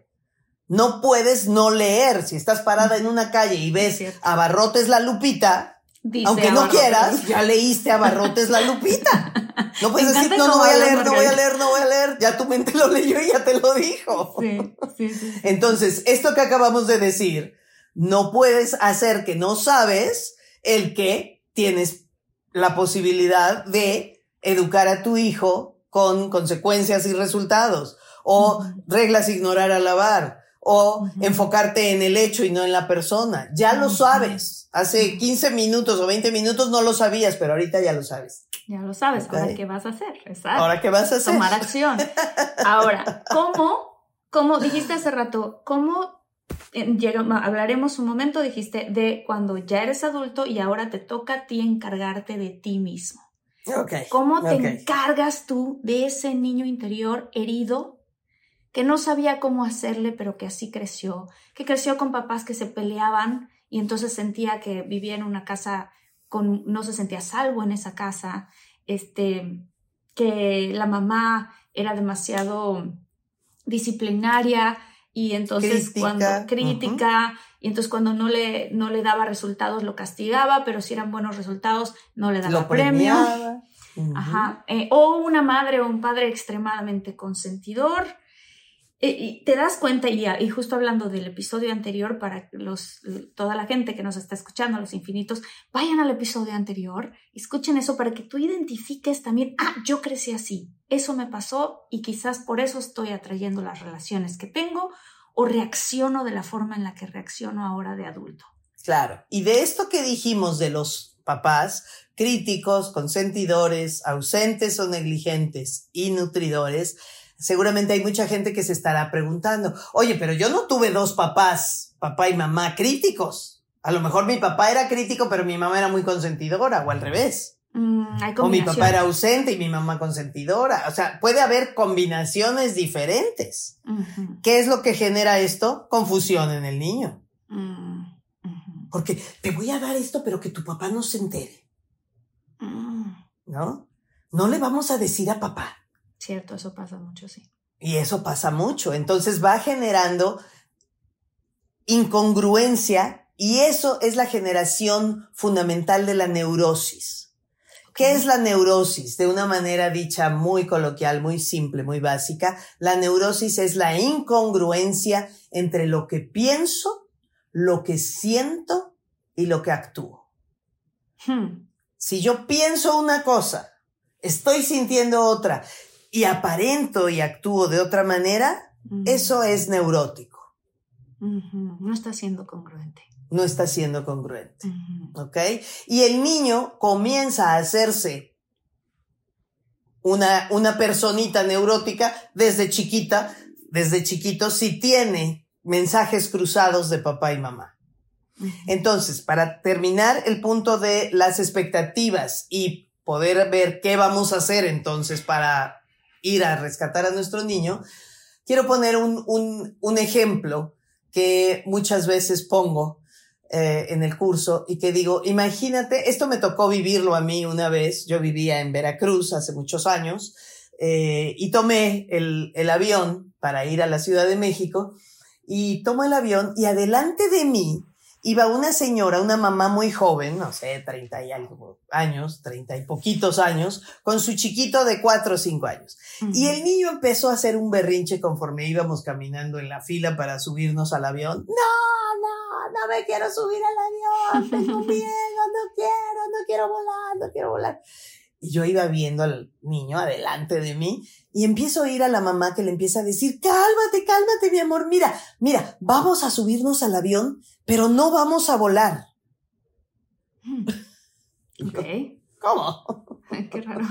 No puedes no leer. Si estás parada en una calle y Es ves cierto. a Barrotes la Lupita, Dice aunque no Abarrotes. quieras, ya leíste a Barrotes la Lupita. No puedes decir, no, no voy a leer, no voy a leer, no voy a leer. Ya tu mente lo leyó y ya te lo dijo. Sí, sí, sí. sí. Entonces, esto que acabamos de decir, no puedes hacer que no sabes el que tienes la posibilidad de educar a tu hijo con consecuencias y resultados, o reglas ignorar al lavar, o enfocarte en el hecho y no en la persona. Ya lo sabes. Hace 15 minutos o 20 minutos no lo sabías, pero ahorita ya lo sabes. Ya lo sabes. Ahora, ¿qué vas a hacer? Exacto. Ahora, ¿qué vas a hacer? Tomar acción. Ahora, ¿cómo, como dijiste hace rato, cómo hablaremos un momento, dijiste, de cuando ya eres adulto y ahora te toca a ti encargarte de ti mismo? Okay. ¿Cómo te encargas tú de ese niño interior herido que no sabía cómo hacerle, pero que así creció, que creció con papás que se peleaban y entonces sentía que vivía en una casa con, no se sentía salvo en esa casa, este, que la mamá era demasiado disciplinaria y entonces cuando crítica y entonces cuando no le no le daba resultados lo castigaba pero si eran buenos resultados no le daba premio Ajá. Eh, o una madre o un padre extremadamente consentidor te das cuenta, y, y, justo hablando del episodio anterior, para los, toda la gente que nos está escuchando, los infinitos, vayan al episodio anterior, escuchen eso para que tú identifiques también, ah, yo crecí así, eso me pasó y quizás por eso estoy atrayendo las relaciones que tengo o reacciono de la forma en la que reacciono ahora de adulto. Claro, y de esto que dijimos de los papás críticos, consentidores, ausentes o negligentes y nutridores, seguramente hay mucha gente que se estará preguntando, oye, pero yo no tuve dos papás, papá y mamá críticos. A lo mejor mi papá era crítico, pero mi mamá era muy consentidora, o al revés. Mm, o mi papá era ausente y mi mamá consentidora. O sea, puede haber combinaciones diferentes. ¿Qué es lo que genera esto? Confusión en el niño. Mm, Porque te voy a dar esto, pero que tu papá no se entere. Mm. ¿No? No le vamos a decir a papá. Cierto, eso pasa mucho, sí. Y eso pasa mucho. Entonces va generando incongruencia y eso es la generación fundamental de la neurosis. ¿Qué es la neurosis? De una manera dicha muy coloquial, muy simple, muy básica, la neurosis es la incongruencia entre lo que pienso, lo que siento y lo que actúo. Hmm. Si yo pienso una cosa, estoy sintiendo otra y aparento y actúo de otra manera, eso es neurótico. No está siendo congruente. No está siendo congruente. ¿Ok? Y el niño comienza a hacerse una, una personita neurótica desde chiquita, desde chiquito, si tiene mensajes cruzados de papá y mamá. Entonces, para terminar el punto de las expectativas y poder ver qué vamos a hacer entonces para ir a rescatar a nuestro niño, quiero poner un, un, un ejemplo que muchas veces pongo eh, en el curso y que digo, imagínate, esto me tocó vivirlo a mí una vez, yo vivía en Veracruz hace muchos años eh, y tomé el, el avión para ir a la Ciudad de México y tomo el avión y adelante de mí iba una señora, una mamá muy joven, no sé, treinta y algo años, treinta y poquitos años, con su chiquito de cuatro o cinco años. Y el niño empezó a hacer un berrinche conforme íbamos caminando en la fila para subirnos al avión. No, no, no me quiero subir al avión, tengo miedo, no quiero, no quiero volar, no quiero volar. Y yo iba viendo al niño adelante de mí y empiezo a oír a la mamá que le empieza a decir, cálmate, cálmate, mi amor, mira, mira, vamos a subirnos al avión, pero no vamos a volar. Ok. ¿Cómo? qué raro.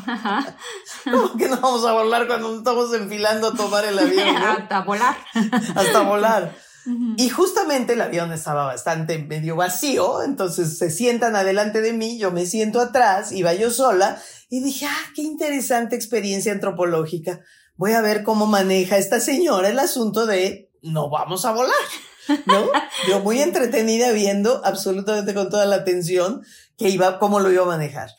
¿Cómo que no vamos a volar cuando estamos enfilando a tomar el avión? Hasta volar. Hasta volar. Y justamente el avión estaba bastante medio vacío, entonces se sientan adelante de mí, yo me siento atrás, iba yo sola y dije, ah, qué interesante experiencia antropológica. Voy a ver cómo maneja esta señora el asunto de no vamos a volar. ¿No? Yo muy entretenida viendo absolutamente con toda la atención que iba, cómo lo iba a manejar.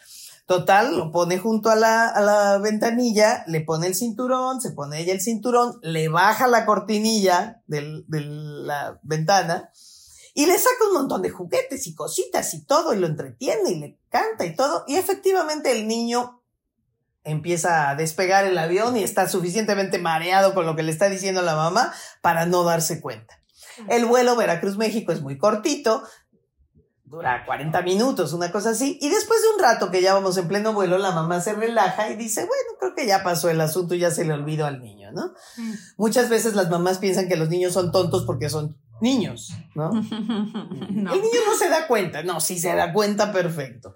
Total, lo pone junto a la, a la ventanilla, le pone el cinturón, se pone ella el cinturón, le baja la cortinilla de la ventana y le saca un montón de juguetes y cositas y todo, y lo entretiene y le canta y todo. Y efectivamente el niño empieza a despegar el avión y está suficientemente mareado con lo que le está diciendo la mamá para no darse cuenta. El vuelo Veracruz-México es muy cortito, dura 40 minutos, una cosa así. Y después de un rato que ya vamos en pleno vuelo, la mamá se relaja y dice, bueno, creo que ya pasó el asunto y ya se le olvidó al niño, ¿no? Mm. Muchas veces las mamás piensan que los niños son tontos porque son niños, ¿no? no. El niño no se da cuenta, no, sí se da cuenta perfecto.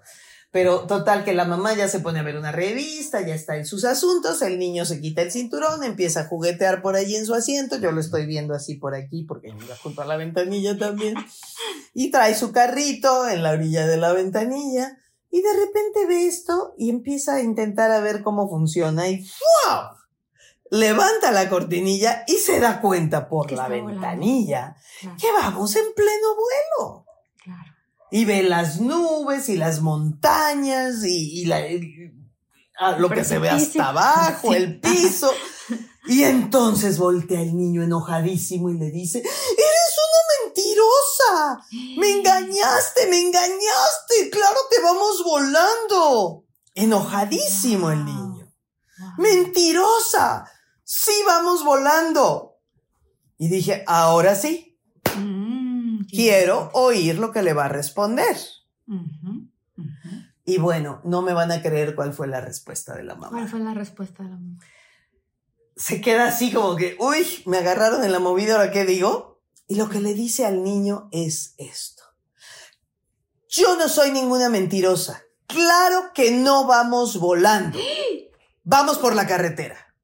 Pero total que la mamá ya se pone a ver una revista, ya está en sus asuntos, el niño se quita el cinturón, empieza a juguetear por allí en su asiento, yo lo estoy viendo así por aquí porque llega junto a la ventanilla también, y trae su carrito en la orilla de la ventanilla, y de repente ve esto y empieza a intentar a ver cómo funciona y ¡wow! Levanta la cortinilla y se da cuenta por la volando. ventanilla que vamos en pleno vuelo. Y ve las nubes y las montañas y, y la, y- ah, lo que se ve hasta abajo, Sí. el piso. Y entonces voltea el niño enojadísimo y le dice, eres una mentirosa, me engañaste, me engañaste, claro que vamos volando. Enojadísimo el niño. Wow. Mentirosa, sí vamos volando. Y dije, ahora sí, quiero oír lo que le va a responder. Y bueno, no me van a creer cuál fue la respuesta de la ¿Cuál mamá. fue la respuesta de la mamá? Se queda así como que, uy, me agarraron en la movida, ¿ahora qué digo? Y lo que le dice al niño es esto. Yo no soy ninguna mentirosa. Claro que no vamos volando. Vamos por la carretera.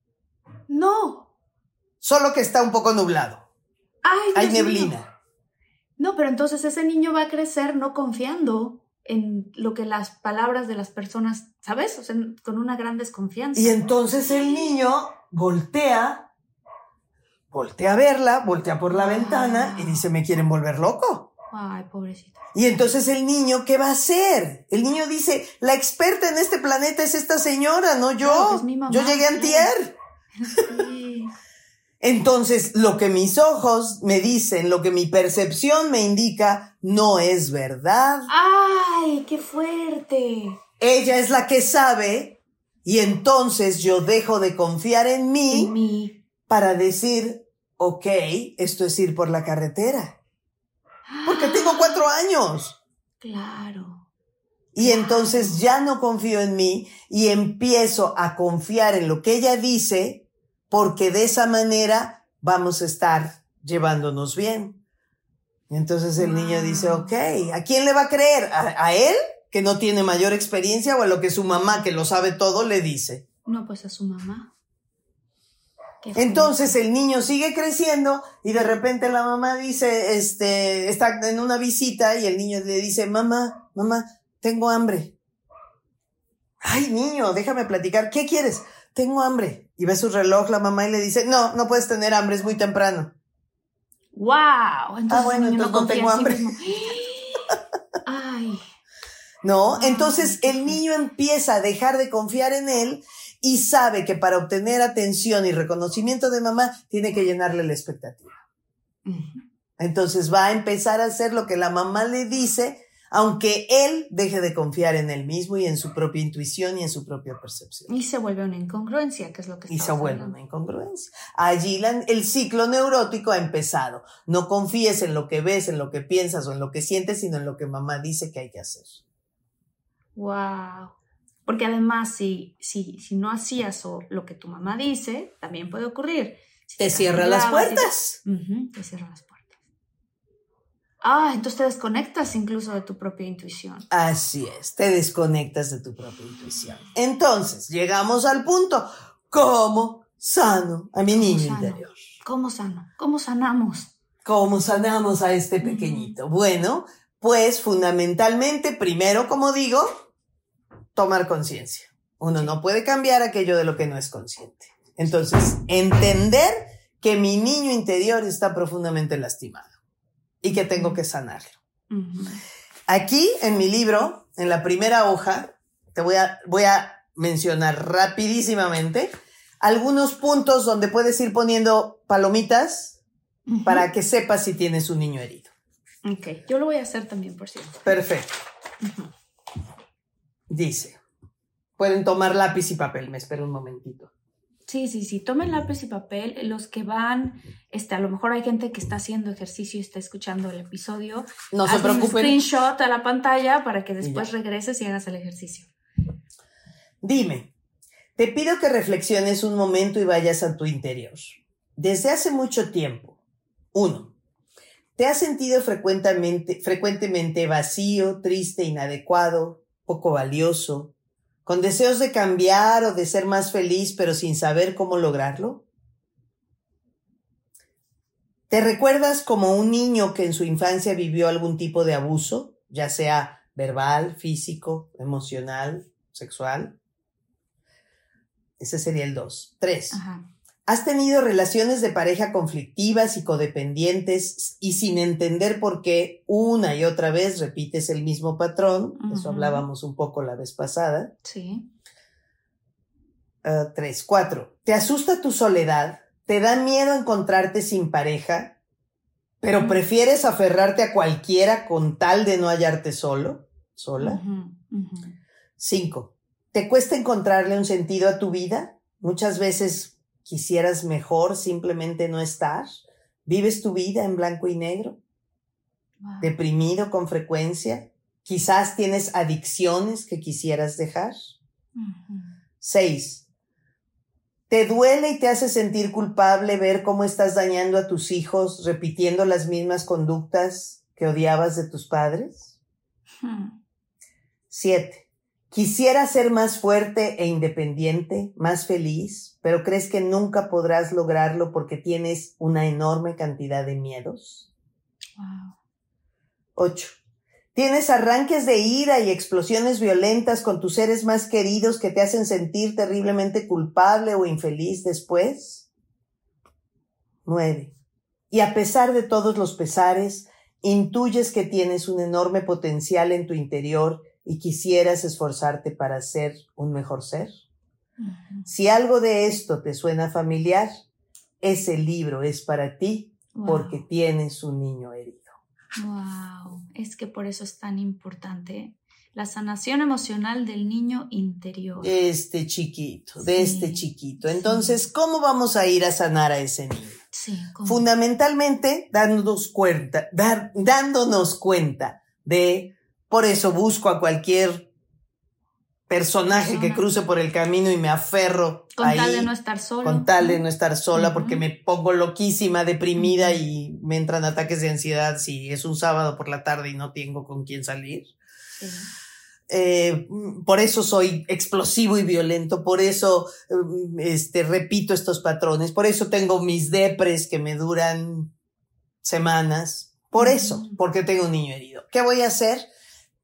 No. Solo que está un poco nublado. Ay, Hay Dios mío. No, pero entonces ese niño va a crecer no confiando en lo que las palabras de las personas, ¿sabes? O sea, con una gran desconfianza. Y entonces el niño voltea, voltea a verla, voltea por la ventana y dice, me quieren volver loco. Ay, pobrecito. Y entonces el niño, ¿qué va a hacer? El niño dice, la experta en este planeta es esta señora, no yo. Claro, es mi mamá, yo llegué claro. antier. Sí. Entonces, lo que mis ojos me dicen, lo que mi percepción me indica, no es verdad. Ay, qué fuerte. Ella es la que sabe y entonces yo dejo de confiar en mí En mí. para decir, ok, esto es ir por la carretera. Porque tengo cuatro años. Claro. Y entonces ya no confío en mí y empiezo a confiar en lo que ella dice porque de esa manera vamos a estar llevándonos bien. Y entonces el niño Wow. dice, ok, ¿a quién le va a creer? ¿A, a él, que no tiene mayor experiencia, o a lo que su mamá, que lo sabe todo, le dice? No, pues a su mamá. Entonces el niño sigue creciendo y de repente la mamá dice, este, está en una visita y el niño le dice, mamá, mamá, tengo hambre. Ay, niño, déjame platicar. ¿Qué quieres? Tengo hambre. Y ve su reloj la mamá y le dice, no, no puedes tener hambre, es muy temprano. ¡Wow! Entonces Ah, bueno, entonces no tengo hambre. mismo. Ay. ¿No? Entonces el niño empieza a dejar de confiar en él y sabe que para obtener atención y reconocimiento de mamá tiene que llenarle la expectativa. Entonces va a empezar a hacer lo que la mamá le dice, aunque él deje de confiar en él mismo y en su propia intuición y en su propia percepción. Y se vuelve una incongruencia, que es lo que Y se vuelve hablando. una incongruencia. Allí la- el ciclo neurótico ha empezado. No confíes en lo que ves, en lo que piensas o en lo que sientes, sino en lo que mamá dice que hay que hacer. Wow. Porque además, si, si, si no hacías o lo que tu mamá dice, también puede ocurrir. Si Te cierra las puertas. Te cierra las puertas. Ah, entonces te desconectas incluso de tu propia intuición. Así es, te desconectas de tu propia intuición. Entonces, llegamos al punto. ¿Cómo sano a mi niño sano? interior? ¿Cómo sano? ¿Cómo sanamos? ¿Cómo sanamos a este pequeñito? Bueno, pues fundamentalmente, primero, como digo, tomar conciencia. Uno no puede cambiar aquello de lo que no es consciente. Entonces, entender que mi niño interior está profundamente lastimado y que tengo que sanarlo. Aquí en mi libro, en la primera hoja, te voy a, voy a mencionar rapidísimamente algunos puntos donde puedes ir poniendo palomitas para que sepas si tienes un niño herido. Ok, yo lo voy a hacer también, por cierto. Perfecto. Dice, pueden tomar lápiz y papel, me espero un momentito. Sí, sí, sí, tomen lápiz y papel. Los que van, este, a lo mejor hay gente que está haciendo ejercicio y está escuchando el episodio. No se Haz un preocupen. screenshot a la pantalla para que después ya. regreses y hagas el ejercicio. Dime, te pido que reflexiones un momento y vayas a tu interior. Desde hace mucho tiempo, uno, ¿te has sentido frecuentemente, frecuentemente vacío, triste, inadecuado, poco valioso, con deseos de cambiar o de ser más feliz, pero sin saber cómo lograrlo? ¿Te recuerdas como un niño que en su infancia vivió algún tipo de abuso, ya sea verbal, físico, emocional, sexual? Ese sería el 2. 3. ¿Has tenido relaciones de pareja conflictivas y codependientes y sin entender por qué una y otra vez repites el mismo patrón? Eso hablábamos un poco la vez pasada. Sí. Ah, tres. Cuatro. ¿Te asusta tu soledad? ¿Te da miedo encontrarte sin pareja? ¿Pero prefieres aferrarte a cualquiera con tal de no hallarte solo? ¿Sola? Cinco. ¿Te cuesta encontrarle un sentido a tu vida? Muchas veces quisieras mejor simplemente no estar. ¿Vives tu vida en blanco y negro? Wow. ¿Deprimido con frecuencia? Quizás tienes adicciones que quisieras dejar. Ujú. Seis. ¿Te duele y te hace sentir culpable ver cómo estás dañando a tus hijos repitiendo las mismas conductas que odiabas de tus padres? Hmm. 7. Quisiera ser más fuerte e independiente, más feliz, pero crees que nunca podrás lograrlo porque tienes una enorme cantidad de miedos. Wow. 8. Tienes arranques de ira y explosiones violentas con tus seres más queridos que te hacen sentir terriblemente culpable o infeliz después. 9. Y a pesar de todos los pesares, intuyes que tienes un enorme potencial en tu interior y quisieras esforzarte para ser un mejor ser. Si algo de esto te suena familiar, ese libro es para ti Wow. porque tienes un niño herido. Wow, es que por eso es tan importante la sanación emocional del niño interior. De este chiquito, de Sí, este chiquito. Entonces, ¿cómo vamos a ir a sanar a ese niño? Sí, ¿cómo? Fundamentalmente, dándonos cuenta, dar- dándonos cuenta de, por eso busco a cualquier personaje que cruce por el camino y me aferro con ahí, tal de no estar solo. con tal de no estar sola, porque me pongo loquísima, deprimida y me entran ataques de ansiedad si es un sábado por la tarde y no tengo con quién salir. Sí. Eh, mm, por eso soy explosivo y violento, por eso mm, este, repito estos patrones, por eso tengo mis depres que me duran semanas, por eso, porque tengo un niño herido. ¿Qué voy a hacer?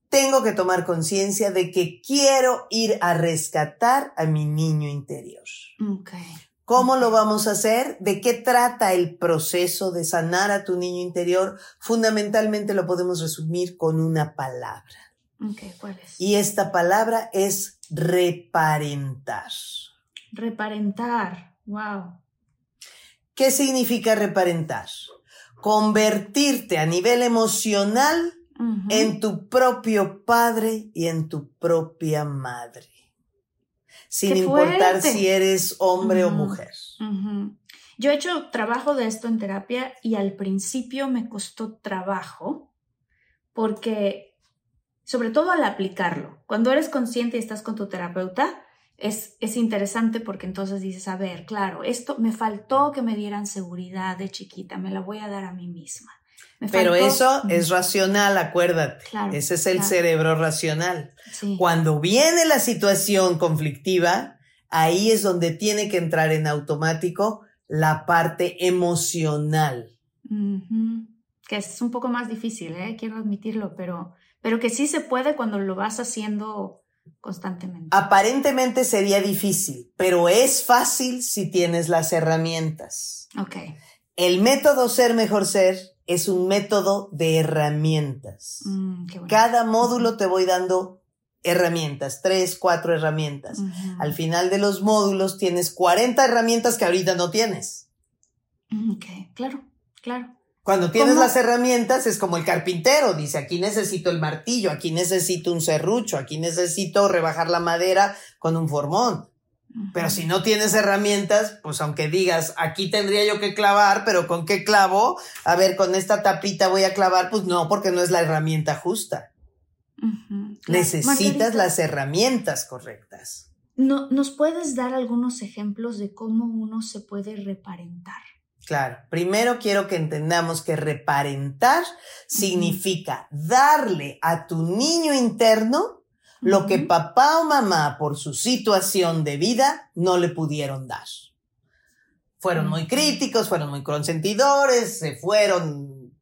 Tengo que tomar conciencia de que quiero ir a rescatar a mi niño interior. ¿Cómo lo vamos a hacer? ¿De qué trata el proceso de sanar a tu niño interior? Fundamentalmente lo podemos resumir con una palabra. ¿cuál es? Y esta palabra es reparentar. Reparentar. Wow. ¿Qué significa reparentar? Convertirte a nivel emocional En tu propio padre y en tu propia madre. Sin ¡Qué importar si eres hombre o mujer. Yo he hecho trabajo de esto en terapia y al principio me costó trabajo porque, sobre todo al aplicarlo, cuando eres consciente y estás con tu terapeuta, es, es interesante porque entonces dices, a ver, claro, esto me faltó que me dieran seguridad de chiquita, me la voy a dar a mí misma. Me Pero faltó- eso es racional, acuérdate. Claro, Ese es el claro. cerebro racional. Sí. Cuando viene la situación conflictiva, ahí es donde tiene que entrar en automático la parte emocional. Que es un poco más difícil, ¿eh? quiero admitirlo, pero, pero que sí se puede cuando lo vas haciendo constantemente. Aparentemente sería difícil, pero es fácil si tienes las herramientas. Ok. El método ser mejor ser es un método de herramientas. Mm, qué bueno. Cada módulo te voy dando herramientas, tres, cuatro herramientas. Al final de los módulos tienes 40 herramientas que ahorita no tienes. Mm, Ok, claro, claro. Cuando tienes ¿Cómo? las herramientas es como el carpintero, dice, aquí necesito el martillo, aquí necesito un serrucho, aquí necesito rebajar la madera con un formón. Pero si no tienes herramientas, pues aunque digas, aquí tendría yo que clavar, pero ¿con qué clavo? A ver, con esta tapita voy a clavar, pues no, porque no es la herramienta justa. Necesitas las herramientas correctas. No, ¿Nos puedes dar algunos ejemplos de cómo uno se puede reparentar? Claro, primero quiero que entendamos que reparentar significa darle a tu niño interno lo que papá o mamá por su situación de vida no le pudieron dar. Fueron muy críticos, fueron muy consentidores, se fueron,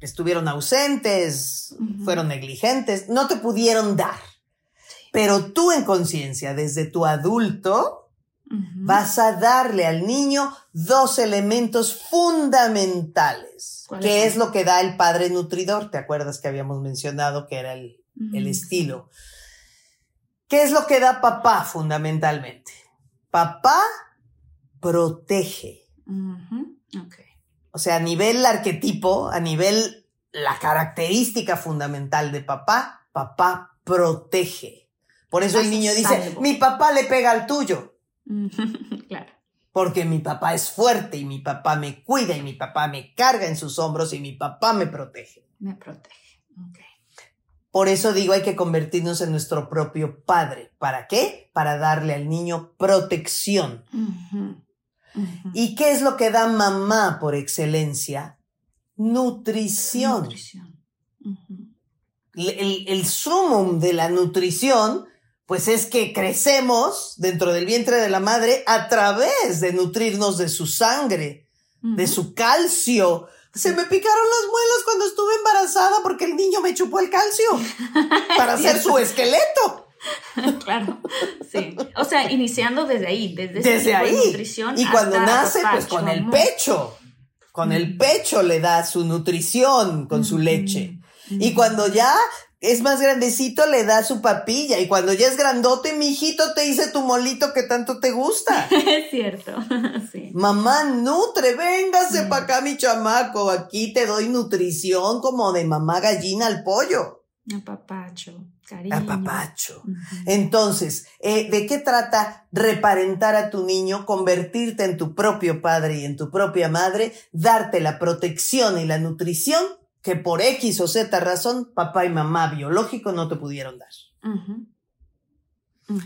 estuvieron ausentes, fueron negligentes, no te pudieron dar. Pero tú en conciencia, desde tu adulto, vas a darle al niño dos elementos fundamentales, que es lo que da el padre nutridor. ¿Te acuerdas que habíamos mencionado que era el, el estilo? ¿Qué es lo que da papá fundamentalmente? Papá protege. O sea, a nivel arquetipo, a nivel la característica fundamental de papá, papá protege. Por eso el niño dice, mi papá le pega al tuyo. claro. Porque mi papá es fuerte y mi papá me cuida y mi papá me carga en sus hombros y mi papá me protege. Me protege. Por eso digo, hay que convertirnos en nuestro propio padre. ¿Para qué? Para darle al niño protección. ¿Y qué es lo que da mamá por excelencia? Nutrición. nutrición. el, el sumum de la nutrición, pues es que crecemos dentro del vientre de la madre a través de nutrirnos de su sangre, de su calcio, se me picaron las muelas cuando estuve embarazada porque el niño me chupó el calcio para hacer su esqueleto. claro, sí. O sea, iniciando desde ahí, desde, desde ahí. nutrición. Y cuando nace, pues con el pecho. Con el pecho le da su nutrición con su leche. Y cuando ya es más grandecito, le da su papilla. Y cuando ya es grandote, mi hijito te dice tu molito que tanto te gusta. es cierto. sí. Mamá nutre, véngase mm. para acá, mi chamaco. Aquí te doy nutrición como de mamá gallina al pollo. Apapacho, cariño. Apapacho. Entonces, eh, ¿de qué trata reparentar a tu niño, convertirte en tu propio padre y en tu propia madre, darte la protección y la nutrición que por X o Z razón papá y mamá biológico no te pudieron dar.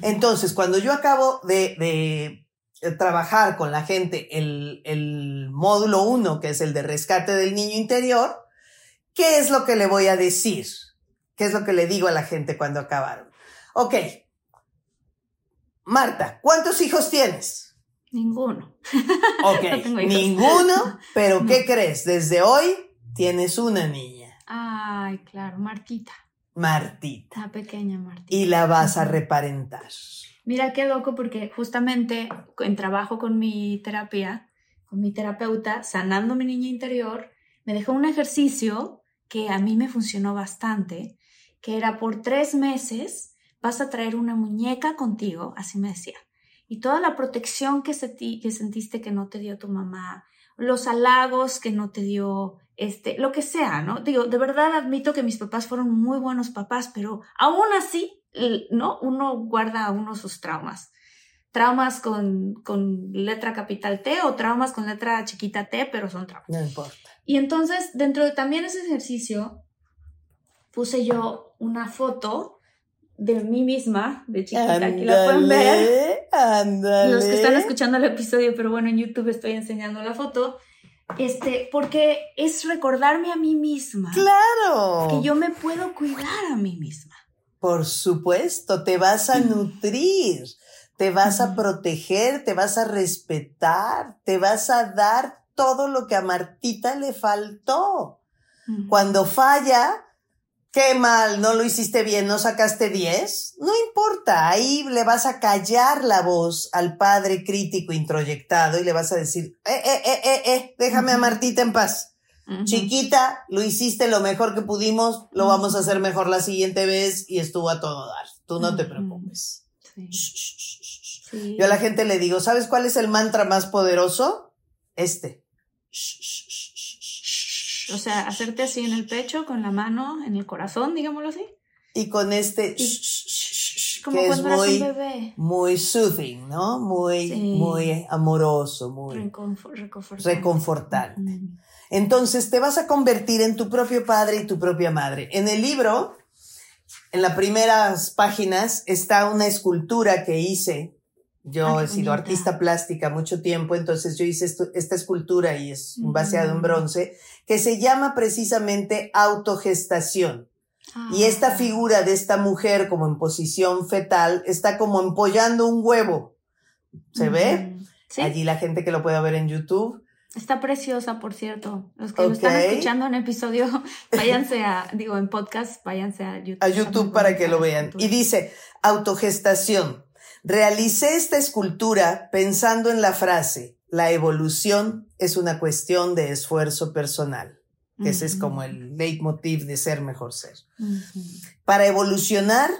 Entonces, cuando yo acabo de, de trabajar con la gente el, el módulo 1, que es el de rescate del niño interior, ¿qué es lo que le voy a decir? ¿Qué es lo que le digo a la gente cuando acabaron? Ok. Marta, ¿cuántos hijos tienes? Ninguno. Ok, ninguno, pero ¿qué crees? Desde hoy tienes una niña. Ay, claro, Martita. Martita. La pequeña Martita. Y la vas a reparentar. Mira qué loco porque justamente en trabajo con mi terapia, con mi terapeuta, sanando mi niña interior, me dejó un ejercicio que a mí me funcionó bastante, que era por tres meses vas a traer una muñeca contigo, así me decía, y toda la protección que, que sentiste que no te dio tu mamá, los halagos que no te dio este, lo que sea, ¿no? Digo, de verdad admito que mis papás fueron muy buenos papás, pero aún así, ¿no? Uno guarda uno sus traumas. Traumas con, con letra capital T o traumas con letra chiquita T, pero son traumas. No importa. Y entonces, dentro de también ese ejercicio, puse yo una foto de mí misma, de chiquita, aquí la pueden ver. Los que están escuchando el episodio, pero bueno, en YouTube estoy enseñando la foto este, porque es recordarme a mí misma. Claro. Que yo me puedo cuidar a mí misma. Por supuesto, te vas a nutrir, te vas a proteger, te vas a respetar, te vas a dar todo lo que a Martita le faltó. Cuando falla, Qué mal, no lo hiciste bien, no sacaste 10. No importa, ahí le vas a callar la voz al padre crítico introyectado y le vas a decir, eh, eh, eh, eh, eh, déjame a Martita en paz. Chiquita, lo hiciste lo mejor que pudimos, lo vamos a hacer mejor la siguiente vez y estuvo a todo dar. Tú no te preocupes. Yo a la gente le digo, ¿sabes cuál es el mantra más poderoso? Este. O sea, hacerte así en el pecho, con la mano en el corazón, digámoslo así. Y con este Como que es cuando un muy, bebé. muy soothing, ¿no? Muy, Sí. muy amoroso, muy Reconfor- reconfortante. reconfortante. Ujú. Entonces te vas a convertir en tu propio padre y tu propia madre. En el libro, en las primeras páginas, está una escultura que hice. Yo Ah, qué he sido bonita. artista plástica mucho tiempo, entonces yo hice esto- esta escultura y es un vaciado en Ujú. bronce, que se llama precisamente autogestación. Y esta Ah. figura de esta mujer como en posición fetal está como empollando un huevo. ¿Se ve? Sí, Allí la gente que lo pueda ver en YouTube. está preciosa, por cierto. Los que lo están escuchando en episodio, váyanse a, digo, en podcast, váyanse a YouTube. a YouTube para que lo vean. Y dice, autogestación. Realicé esta escultura pensando en la frase, la evolución es una cuestión de esfuerzo personal. Que ese es como el leitmotiv de ser mejor ser. Para evolucionar,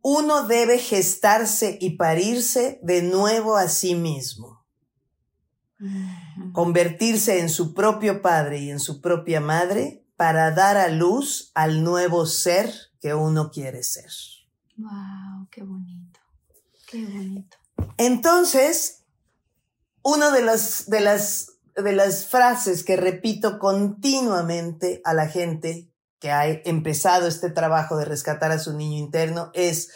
uno debe gestarse y parirse de nuevo a sí mismo, convertirse en su propio padre y en su propia madre para dar a luz al nuevo ser que uno quiere ser. Wow, qué bonito. Qué bonito. Entonces, una de las, de las, de las frases que repito continuamente a la gente que ha empezado este trabajo de rescatar a su niño interno es,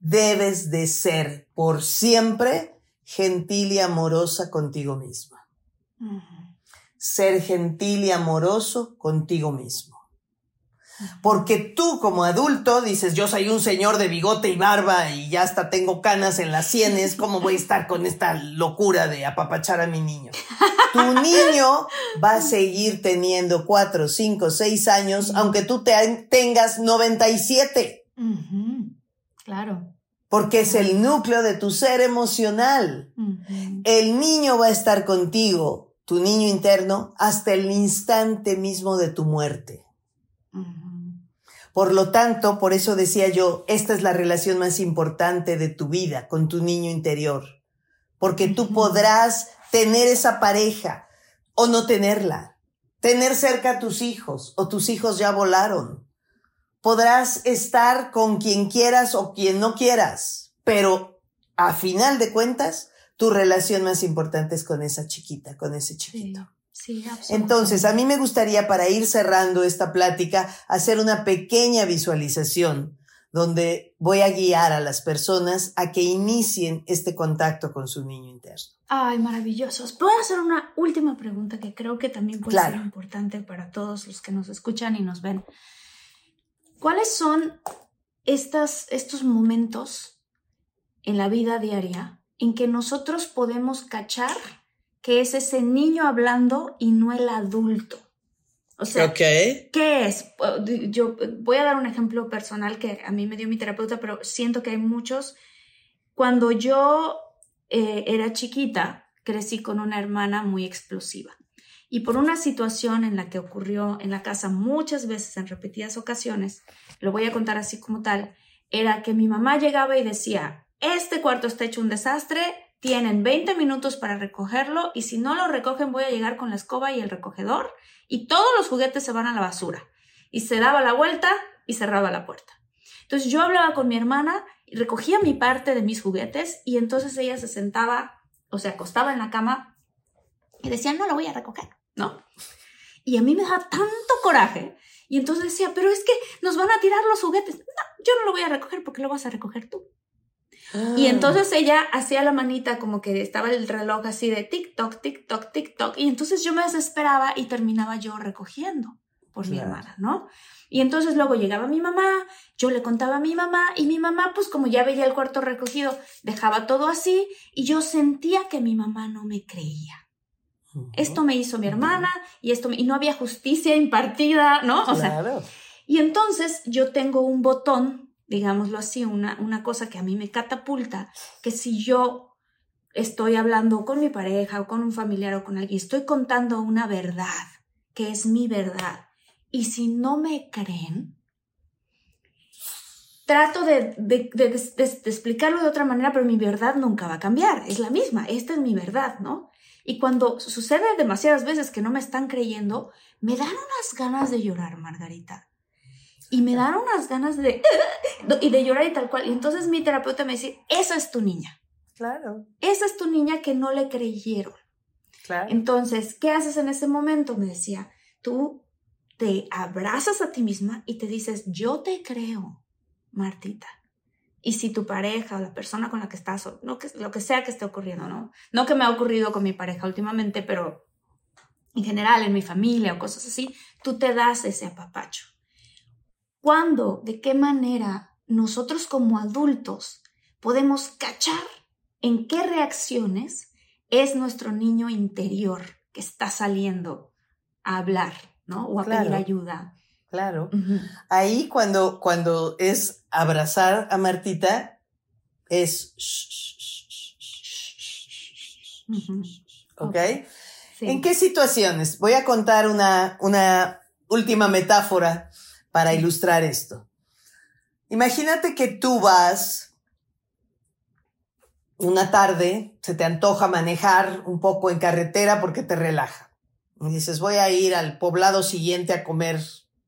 debes de ser por siempre gentil y amorosa contigo misma. Ser gentil y amoroso contigo mismo. Porque tú como adulto dices, yo soy un señor de bigote y barba y ya hasta tengo canas en las sienes, ¿cómo voy a estar con esta locura de apapachar a mi niño? Tu niño va a seguir teniendo cuatro, cinco, seis años, aunque tú te- tengas 97, Ujú. Claro. porque es el núcleo de tu ser emocional. El niño va a estar contigo, tu niño interno, hasta el instante mismo de tu muerte. Por lo tanto, por eso decía yo, esta es la relación más importante de tu vida con tu niño interior, porque tú podrás tener esa pareja o no tenerla, tener cerca a tus hijos o tus hijos ya volaron. Podrás estar con quien quieras o quien no quieras, pero a final de cuentas, tu relación más importante es con esa chiquita, con ese chiquito. sí, Entonces, a mí me gustaría para ir cerrando esta plática, hacer una pequeña visualización donde voy a guiar a las personas a que inicien este contacto con su niño interno. Ay, maravillosos. ¿Puedo hacer una última pregunta que creo que también puede Claro. ser importante para todos los que nos escuchan y nos ven? ¿Cuáles son estas, estos momentos en la vida diaria en que nosotros podemos cachar que es ese niño hablando y no el adulto? O sea, ¿Qué es? Yo voy a dar un ejemplo personal que a mí me dio mi terapeuta, pero siento que hay muchos. Cuando yo eh, era chiquita, crecí con una hermana muy explosiva. Y por una situación en la que ocurrió en la casa muchas veces, en repetidas ocasiones, lo voy a contar así como tal, era que mi mamá llegaba y decía, este cuarto está hecho un desastre, tienen 20 minutos para recogerlo y si no lo recogen voy a llegar con la escoba y el recogedor y todos los juguetes se van a la basura. Y se daba la vuelta y cerraba la puerta. Entonces yo hablaba con mi hermana recogía mi parte de mis juguetes y entonces ella se sentaba o se acostaba en la cama y decía, no lo voy a recoger, ¿no? Y a mí me daba tanto coraje. Y entonces decía, pero es que nos van a tirar los juguetes. No, yo no lo voy a recoger porque lo vas a recoger tú. Y entonces ella hacía la manita como que estaba el reloj así de tic-toc, tic-toc, tic-toc. Y entonces yo me desesperaba y terminaba yo recogiendo por mi hermana, ¿no? Y entonces luego llegaba mi mamá, yo le contaba a mi mamá y mi mamá, pues como ya veía el cuarto recogido, dejaba todo así y yo sentía que mi mamá no me creía. Esto me hizo mi hermana y esto me- y no había justicia impartida, ¿no? O sea, Claro. y entonces yo tengo un botón, digámoslo así, una, una cosa que a mí me catapulta, que si yo estoy hablando con mi pareja o con un familiar o con alguien, estoy contando una verdad, que es mi verdad, y si no me creen, trato de, de- de- explicarlo de otra manera, pero mi verdad nunca va a cambiar, es la misma, esta es mi verdad, ¿no? Y cuando sucede demasiadas veces que no me están creyendo, me dan unas ganas de llorar, Margarita. Y me dan unas ganas de, y de llorar y tal cual. Y entonces mi terapeuta me dice, esa es tu niña. Claro. Esa es tu niña que no le creyeron. Claro. Entonces, ¿qué haces en ese momento? Me decía, tú te abrazas a ti misma y te dices, yo te creo, Martita. Y si tu pareja o la persona con la que estás, o no, que, lo que sea que esté ocurriendo, ¿no? No que me ha ocurrido con mi pareja últimamente, pero en general en mi familia o cosas así, tú te das ese apapacho. ¿Cuándo, de qué manera nosotros como adultos podemos cachar en qué reacciones es nuestro niño interior que está saliendo a hablar, ¿no? O a Claro. pedir ayuda. Claro. Ahí cuando, cuando es abrazar a Martita, es... ¿Ok? Sí. ¿En qué situaciones? Voy a contar una, una última metáfora para ilustrar esto. Imagínate que tú vas una tarde, se te antoja manejar un poco en carretera porque te relaja. Y dices, voy a ir al poblado siguiente a comer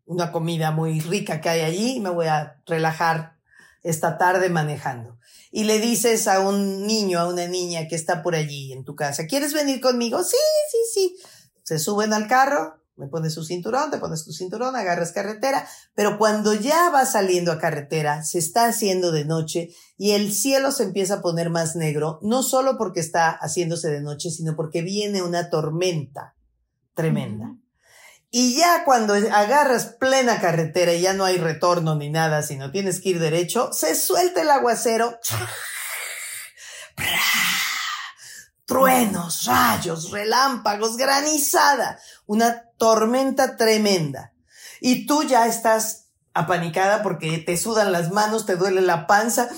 una comida muy rica que hay allí y me voy a relajar esta tarde manejando. Y le dices a un niño, a una niña que está por allí en tu casa, ¿quieres venir conmigo? Sí, sí, sí. Se suben al carro, me pones su cinturón, te pones tu cinturón, agarras carretera, pero cuando ya vas saliendo a carretera, se está haciendo de noche y el cielo se empieza a poner más negro, no solo porque está haciéndose de noche, sino porque viene una tormenta tremenda. Y ya cuando agarras plena carretera y ya no hay retorno ni nada, sino tienes que ir derecho, se suelta el aguacero. Truenos, rayos, relámpagos, granizada. Una tormenta tremenda. Y tú ya estás apanicada porque te sudan las manos, te duele la panza.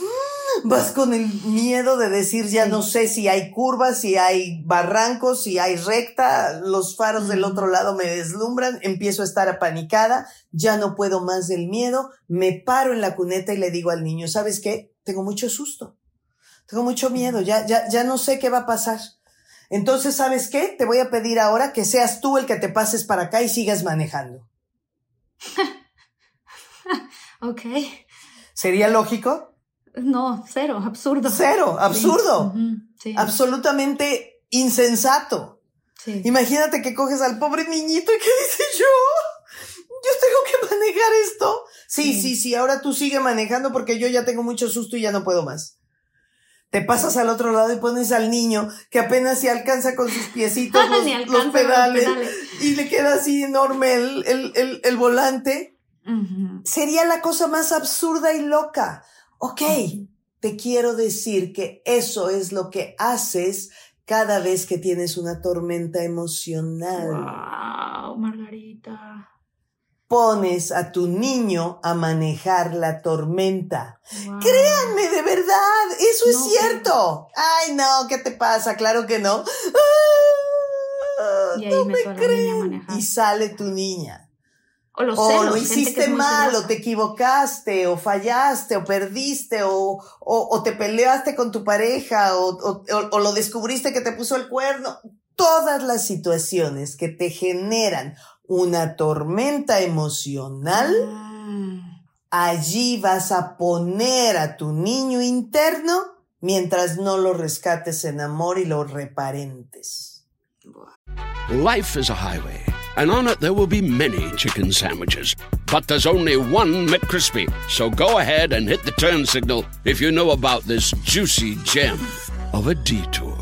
Vas con el miedo de decir, ya no sé si hay curvas, si hay barrancos, si hay recta, los faros del otro lado me deslumbran, empiezo a estar apanicada, ya no puedo más del miedo, me paro en la cuneta y le digo al niño, ¿sabes qué? Tengo mucho susto, tengo mucho miedo, ya, ya, ya no sé qué va a pasar. Entonces, ¿sabes qué? Te voy a pedir ahora que seas tú el que te pases para acá y sigas manejando. Ok. ¿Sería lógico? No, cero, absurdo. Cero, absurdo. Sí. Ujú, sí. Absolutamente insensato. Sí. Imagínate que coges al pobre niñito y que dice yo, yo tengo que manejar esto. Sí, Sí. sí, sí, ahora tú sigue manejando porque yo ya tengo mucho susto y ya no puedo más. Te pasas al otro lado y pones al niño que apenas se alcanza con sus piecitos los, pedales, y le queda así enorme el, el, el, el volante. Sería la cosa más absurda y loca. Ok, te quiero decir que eso es lo que haces cada vez que tienes una tormenta emocional. Wow, Margarita. Pones a tu niño a manejar la tormenta. Wow. Créanme, de verdad, eso es cierto. Ay, no, ¿qué te pasa? Claro que no. Ah, Y ahí no me creen. Y sale tu niña. O los o celos. lo hiciste mal, o te equivocaste, o fallaste, o perdiste, o, o, o te peleaste con tu pareja, o- o lo descubriste que te puso el cuerno. Todas las situaciones que te generan una tormenta emocional, Mm. allí vas a poner a tu niño interno mientras no lo rescates en amor y lo reparentes. Life is a highway, and on it there will be many chicken sandwiches. But there's only one McCrispy. So go ahead and hit the turn signal if you know about this juicy gem of a detour.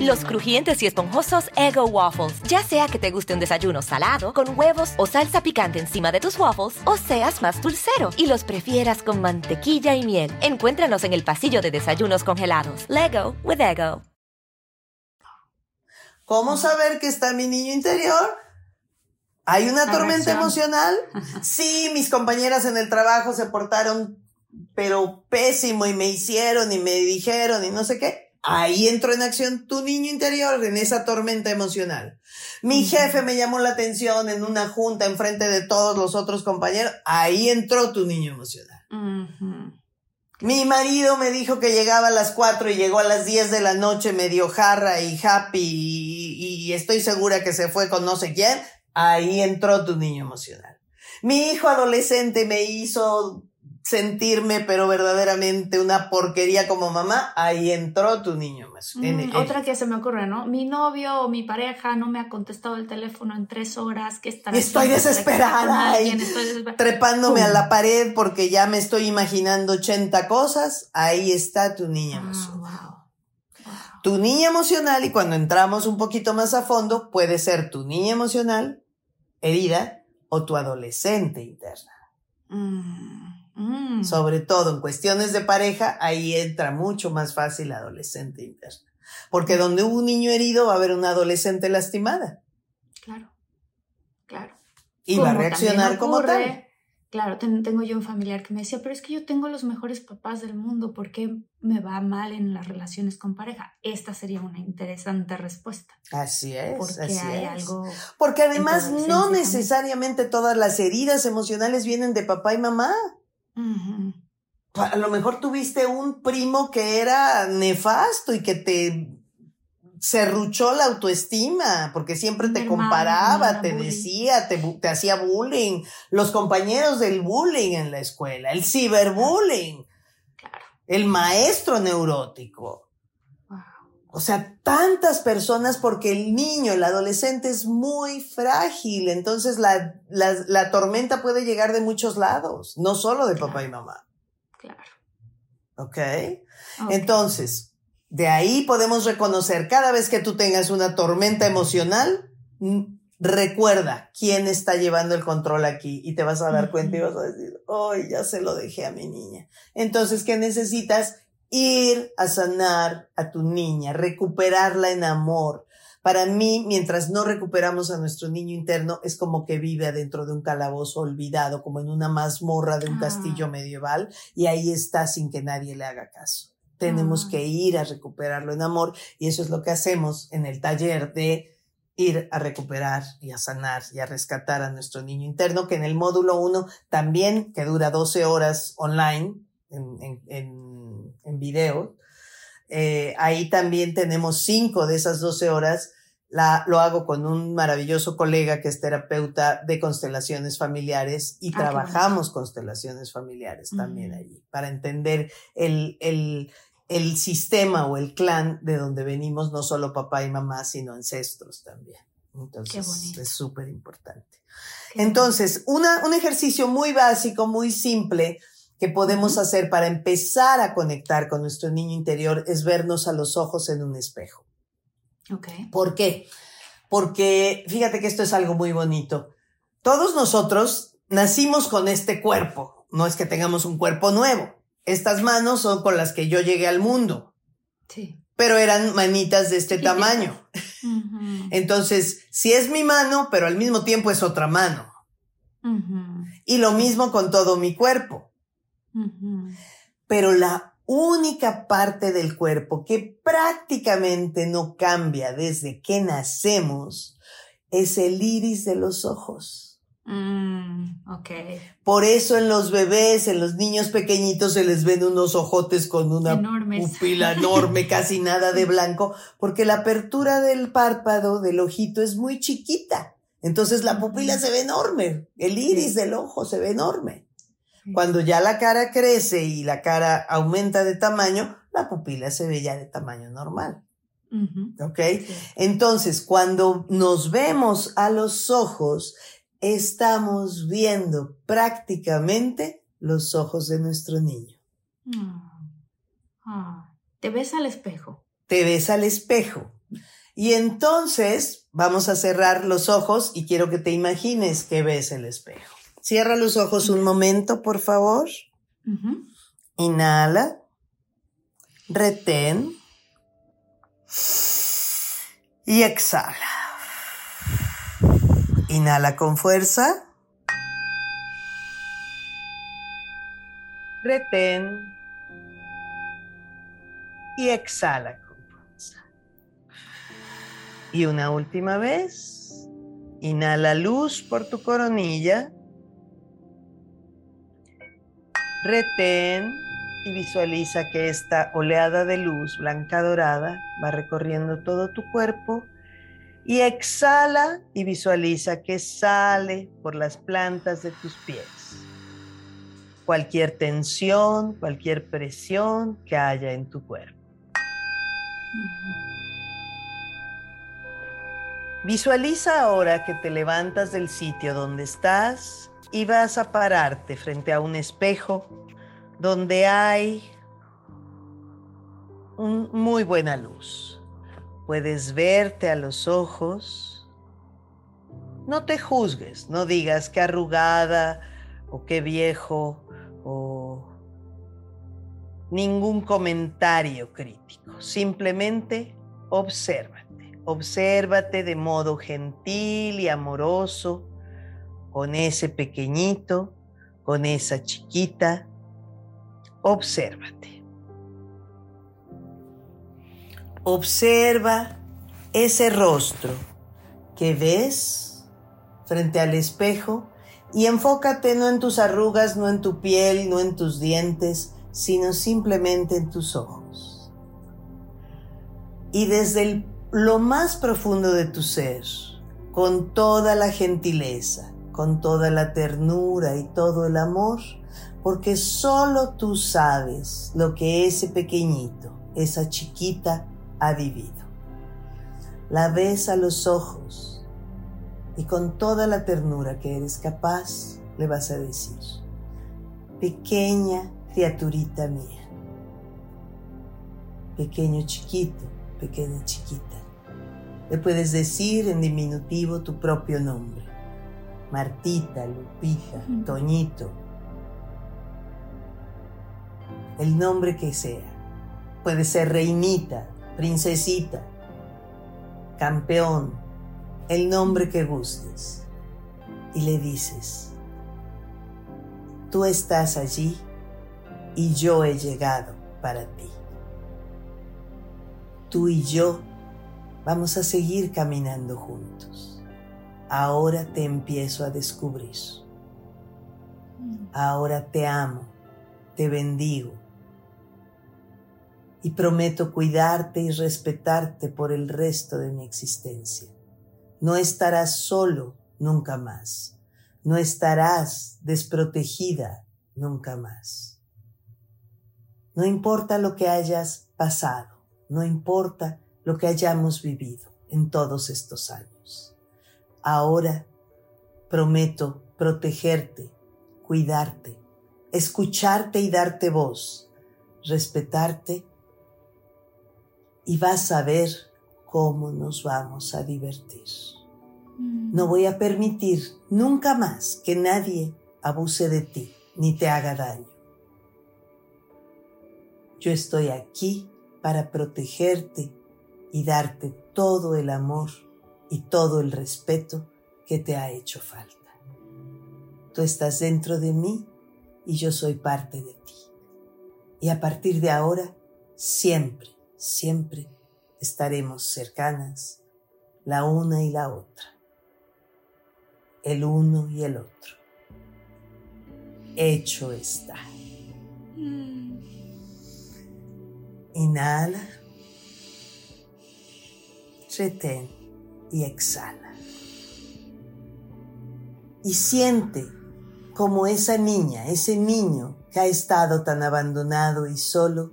Los crujientes y esponjosos Ego Waffles. Ya sea que te guste un desayuno salado, con huevos o salsa picante encima de tus waffles, o seas más dulcero y los prefieras con mantequilla y miel. Encuéntranos en el pasillo de desayunos congelados. Lego with Ego. ¿Cómo saber que está mi niño interior? ¿Hay una tormenta emocional? Sí, mis compañeras en el trabajo se portaron, pero pésimo y me hicieron y me dijeron y no sé qué. Ahí entró en acción tu niño interior en esa tormenta emocional. Mi jefe me llamó la atención en una junta en frente de todos los otros compañeros. Ahí entró tu niño emocional. Mi marido me dijo que llegaba a las 4 y llegó a las 10 de la noche medio jarra y happy y, y estoy segura que se fue con no sé quién. Ahí entró tu niño emocional. Mi hijo adolescente me hizo sentirme, pero verdaderamente una porquería como mamá, ahí entró tu niño emocional. Mm, otra que se me ocurre, ¿no? Mi novio o mi pareja no me ha contestado el teléfono en tres horas, ¿qué estará Estoy desesperada, alguien? Estoy desesperada. trepándome a la pared porque ya me estoy imaginando 80 cosas, ahí está tu niña Ah, wow. Wow. Tu niña emocional, y cuando entramos un poquito más a fondo, puede ser tu niña emocional, herida, o tu adolescente interna. Mm, mm. Sobre todo en cuestiones de pareja, ahí entra mucho más fácil la adolescente interna. Porque donde hubo un niño herido va a haber una adolescente lastimada. Claro, claro. Y va a reaccionar como tal. Claro, ten- tengo yo un familiar que me decía, pero es que yo tengo los mejores papás del mundo, ¿por qué me va mal en las relaciones con pareja? Esta sería una interesante respuesta, Así es. porque así hay es. algo... Porque además no necesariamente todas las heridas emocionales vienen de papá y mamá. Ujú. A lo mejor tuviste un primo que era nefasto y que te serruchó la autoestima, porque siempre te hermano, comparaba, te bullying. decía, te, hacía bullying, los compañeros del bullying en la escuela, el ciberbullying, Claro. el maestro neurótico. O sea, tantas personas porque el niño, el adolescente es muy frágil, entonces la, la, la tormenta puede llegar de muchos lados, no solo de papá y mamá. Claro. ¿Ok? Ok. Entonces, de ahí podemos reconocer, cada vez que tú tengas una tormenta emocional, mm, recuerda quién está llevando el control aquí y te vas a dar cuenta y vas a decir, ¡ay, ya se lo dejé a mi niña! Entonces, ¿qué necesitas? Ir a sanar a tu niña, recuperarla en amor. Para mí, mientras no recuperamos a nuestro niño interno, es como que vive adentro de un calabozo olvidado, como en una mazmorra de un Ah. castillo medieval, y ahí está sin que nadie le haga caso. Tenemos Ah. que ir a recuperarlo en amor, y eso es lo que hacemos en el taller de ir a recuperar y a sanar y a rescatar a nuestro niño interno, que en el módulo 1 también, que dura 12 horas online, en, en, en, en video, eh, ahí también tenemos cinco de esas 12 horas. La, lo hago con un maravilloso colega que es terapeuta de constelaciones familiares y Ah, trabajamos constelaciones familiares también allí para entender el, el, el sistema o el clan de donde venimos, no solo papá y mamá, sino ancestros también. Entonces es súper importante. Entonces, una, un ejercicio muy básico, muy simple que podemos hacer para empezar a conectar con nuestro niño interior es vernos a los ojos en un espejo. Ok. ¿Por qué? Porque fíjate que esto es algo muy bonito. Todos nosotros nacimos con este cuerpo, no es que tengamos un cuerpo nuevo. Estas manos son con las que yo llegué al mundo, Sí. pero eran manitas de este tamaño. Entonces, sí es mi mano, pero al mismo tiempo es otra mano. Y lo mismo con todo mi cuerpo. Pero la única parte del cuerpo que prácticamente no cambia desde que nacemos es el iris de los ojos. Mm, ok. Por eso en los bebés, en los niños pequeñitos se les ven unos ojotes con una Enormes. pupila enorme, casi nada de blanco, porque la apertura del párpado, del ojito, es muy chiquita. Entonces la pupila se ve enorme, el iris del ojo se ve enorme. Cuando ya la cara crece y la cara aumenta de tamaño, la pupila se ve ya de tamaño normal. ¿Ok? Sí. Entonces, cuando nos vemos a los ojos, estamos viendo prácticamente los ojos de nuestro niño. Ah. Ah. Te ves al espejo. Te ves al espejo. Y entonces vamos a cerrar los ojos y quiero que te imagines que ves el espejo. Cierra los ojos un momento, por favor. Inhala. Retén. Y exhala. Inhala con fuerza. Retén. Y exhala con Y una última vez, inhala luz por tu coronilla. Retén y visualiza que esta oleada de luz blanca dorada va recorriendo todo tu cuerpo y exhala y visualiza que sale por las plantas de tus pies. Cualquier tensión, cualquier presión que haya en tu cuerpo. Visualiza ahora que te levantas del sitio donde estás y vas a pararte frente a un espejo donde hay un, muy buena luz. Puedes verte a los ojos. No te juzgues, no digas qué arrugada o qué viejo o ningún comentario crítico. Simplemente obsérvate. Obsérvate de modo gentil y amoroso con ese pequeñito, con esa chiquita. Obsérvate. Observa ese rostro que ves frente al espejo y enfócate no en tus arrugas, no en tu piel, no en tus dientes, sino simplemente en tus ojos. Y desde lo más profundo de tu ser, con toda la gentileza, con toda la ternura y todo el amor, porque solo tú sabes lo que ese pequeñito, esa chiquita, ha vivido. La ves a los ojos y con toda la ternura que eres capaz le vas a decir, pequeña criaturita mía, pequeño chiquito, pequeña chiquita. Le puedes decir en diminutivo tu propio nombre. Martita, Lupita, Toñito. El nombre que sea. Puede ser Reinita, princesita, campeón, el nombre que gustes. Y le dices, tú estás allí y yo he llegado para ti. Tú y yo vamos a seguir caminando juntos. Ahora te empiezo a descubrir. Ahora te amo, te bendigo y prometo cuidarte y respetarte por el resto de mi existencia. No estarás solo nunca más. No estarás desprotegida nunca más. No importa lo que hayas pasado, no importa lo que hayamos vivido en todos estos años. Ahora prometo protegerte, cuidarte, escucharte y darte voz, respetarte y vas a ver cómo nos vamos a divertir. Mm. No voy a permitir nunca más que nadie abuse de ti ni te haga daño. Yo estoy aquí para protegerte y darte todo el amor y todo el respeto que te ha hecho falta. Tú estás dentro de mí y yo soy parte de ti. Y a partir de ahora, siempre siempre estaremos cercanas la una y la otra, el uno y el otro. Hecho está. Inhala, retén y exhala. Y siente como esa niña, ese niño que ha estado tan abandonado y solo,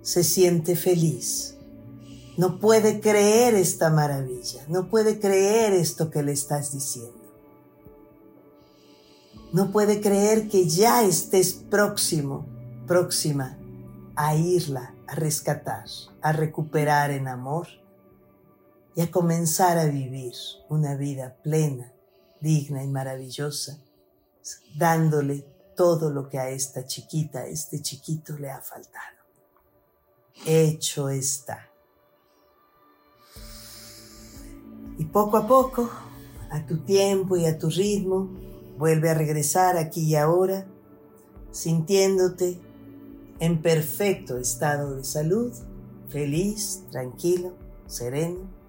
se siente feliz. No puede creer esta maravilla, no puede creer esto que le estás diciendo. No puede creer que ya estés próximo, próxima a irla, a rescatar, a recuperar en amor y a comenzar a vivir una vida plena, digna y maravillosa, dándole todo lo que a esta chiquita, a este chiquito le ha faltado hecho está. Y poco a poco, a tu tiempo y a tu ritmo, vuelve a regresar aquí y ahora, sintiéndote en perfecto estado de salud, feliz, tranquilo, sereno.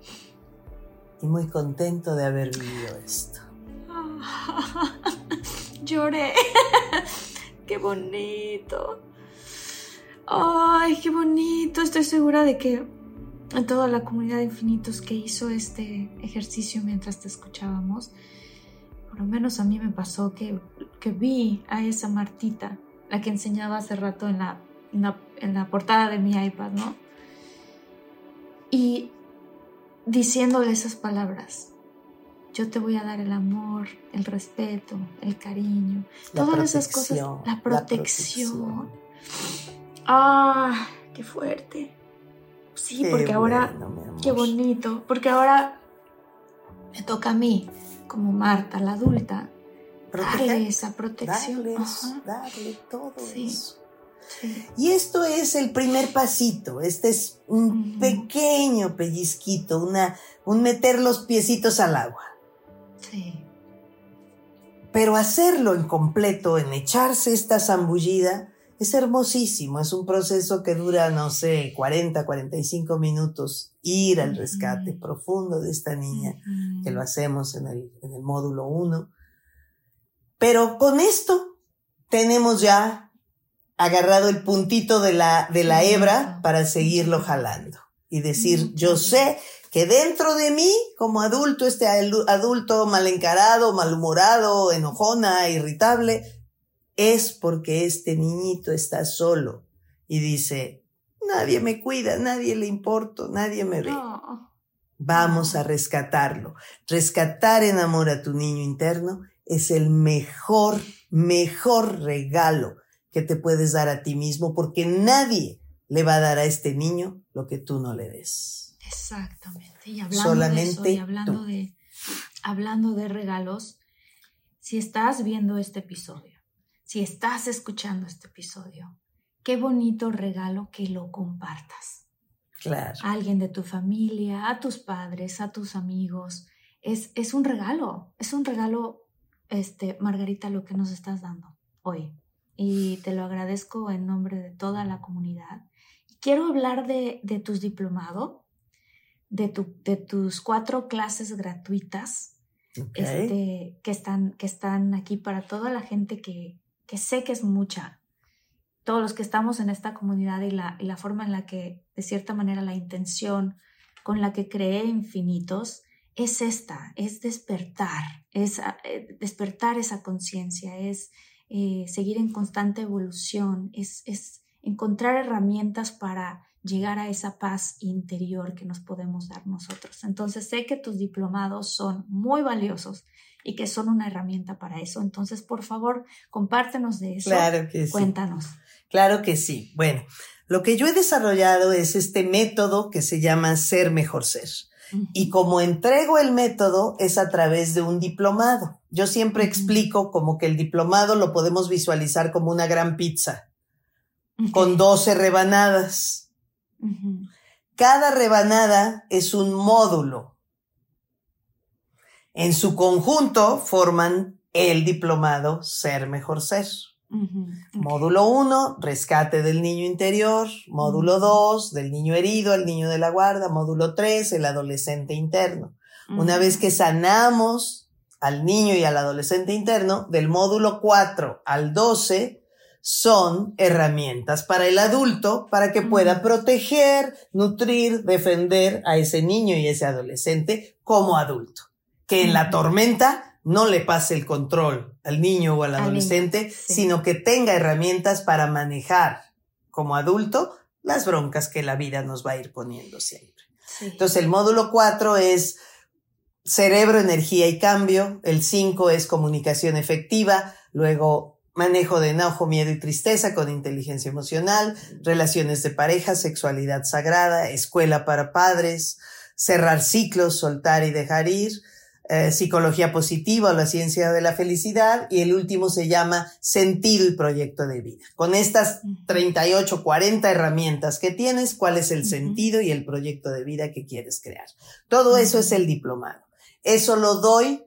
Y muy contento de haber vivido esto. Lloré. qué bonito. Ay, qué bonito. Estoy segura de que en toda la comunidad de infinitos que hizo este ejercicio mientras te escuchábamos, por lo menos a mí me pasó que, que vi a esa Martita, la que enseñaba hace rato en la, en la, portada de mi iPad, ¿no? Y diciéndole esas palabras, yo te voy a dar el amor, el respeto, el cariño, todas esas cosas, la protección. Ah, qué fuerte. Sí, porque ahora, qué bonito, porque ahora me toca a mí, como Marta, la adulta, darle esa protección. darle todo eso. Y esto es el primer pasito, este es un pequeño pellizquito, una, un meter los piecitos al agua. Sí. Pero hacerlo en completo, en echarse esta zambullida, es hermosísimo, es un proceso que dura, no sé, 40, 45 minutos, ir al rescate profundo de esta niña, que lo hacemos en el, en el módulo 1. Pero con esto tenemos ya agarrado el puntito de la, de la hebra para seguirlo jalando y decir, yo sé que dentro de mí, como adulto, este adulto mal encarado, malhumorado, enojona, irritable, es porque este niñito está solo y dice, nadie me cuida, nadie le importo, nadie me ve. Vamos a rescatarlo. Rescatar en amor a tu niño interno es el mejor, mejor regalo que te puedes dar a ti mismo porque nadie le va a dar a este niño lo que tú no le des. Exactamente. Y hablando Solamente de hablando de hablando de regalos, si estás viendo este episodio si estás escuchando este episodio, qué bonito regalo que lo compartas. Claro. A alguien de tu familia, a tus padres, a tus amigos. Es, es un regalo, es un regalo, este, Margarita, lo que nos estás dando hoy. Y te lo agradezco en nombre de toda la comunidad. Quiero hablar de, de tus diplomados, de, tu, de tus cuatro clases gratuitas este, que, están, que están aquí para toda la gente que, que sé que es mucha, todos los que estamos en esta comunidad y la, la forma en la que, de cierta manera, la intención con la que creé infinitos es esta, es despertar, es eh, despertar esa conciencia, es eh, seguir en constante evolución, es, es encontrar herramientas para llegar a esa paz interior que nos podemos dar nosotros. Entonces sé que tus diplomados son muy valiosos y que son una herramienta para eso. Entonces, por favor, compártenos de eso. Claro que sí. Cuéntanos. Claro que sí. Bueno, lo que yo he desarrollado es este método que se llama Ser Mejor Ser. Y como entrego el método es a través de un diplomado. Yo siempre explico como que el diplomado lo podemos visualizar como una gran pizza con 12 rebanadas. Cada rebanada es un módulo en su conjunto forman el diplomado Ser Mejor Ser. Módulo 1, rescate del niño interior. Módulo 2, del niño herido al niño de la guarda. Módulo 3, el adolescente interno. Una vez que sanamos al niño y al adolescente interno, del módulo 4 al 12, son herramientas para el adulto para que pueda proteger, nutrir, defender a ese niño y ese adolescente como adulto que en la tormenta no le pase el control al niño o al adolescente, sino que tenga herramientas para manejar como adulto las broncas que la vida nos va a ir poniendo siempre. Entonces el módulo 4 es cerebro, energía y cambio, el 5 es comunicación efectiva, luego manejo de enojo, miedo y tristeza con inteligencia emocional, relaciones de pareja, sexualidad sagrada, escuela para padres, cerrar ciclos, soltar y dejar ir, eh, psicología positiva o la ciencia de la felicidad y el último se llama sentido y proyecto de vida. Con estas 38, 40 herramientas que tienes, ¿cuál es el sentido y el proyecto de vida que quieres crear? Todo eso es el diplomado. Eso lo doy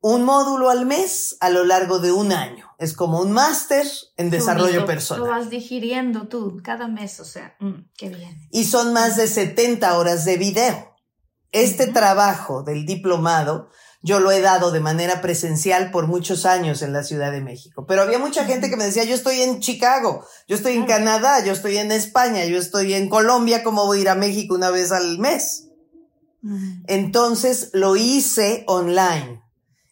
un módulo al mes a lo largo de un año. Es como un máster en desarrollo personal. Lo vas digiriendo tú cada mes, o sea, mm, qué bien. Y son más de 70 horas de video Este trabajo del diplomado yo lo he dado de manera presencial por muchos años en la Ciudad de México, pero había mucha gente que me decía, yo estoy en Chicago, yo estoy en Canadá, yo estoy en España, yo estoy en Colombia, ¿cómo voy a ir a México una vez al mes? Entonces lo hice online.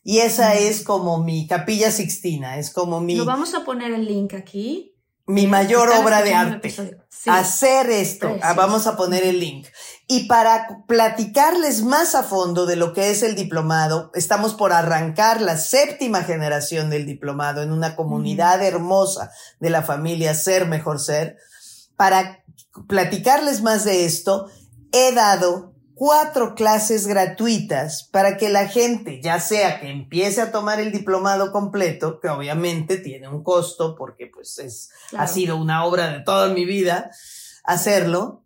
Y esa es como mi capilla sixtina, es como mi... Lo vamos a poner el link aquí. Mi mayor obra de arte. Hacer esto, ah, vamos a poner el link. Y para platicarles más a fondo de lo que es el diplomado, estamos por arrancar la séptima generación del diplomado en una comunidad hermosa de la familia Ser Mejor Ser. Para platicarles más de esto, he dado cuatro clases gratuitas para que la gente, ya sea que empiece a tomar el diplomado completo, que obviamente tiene un costo porque pues es, ha sido una obra de toda mi vida hacerlo,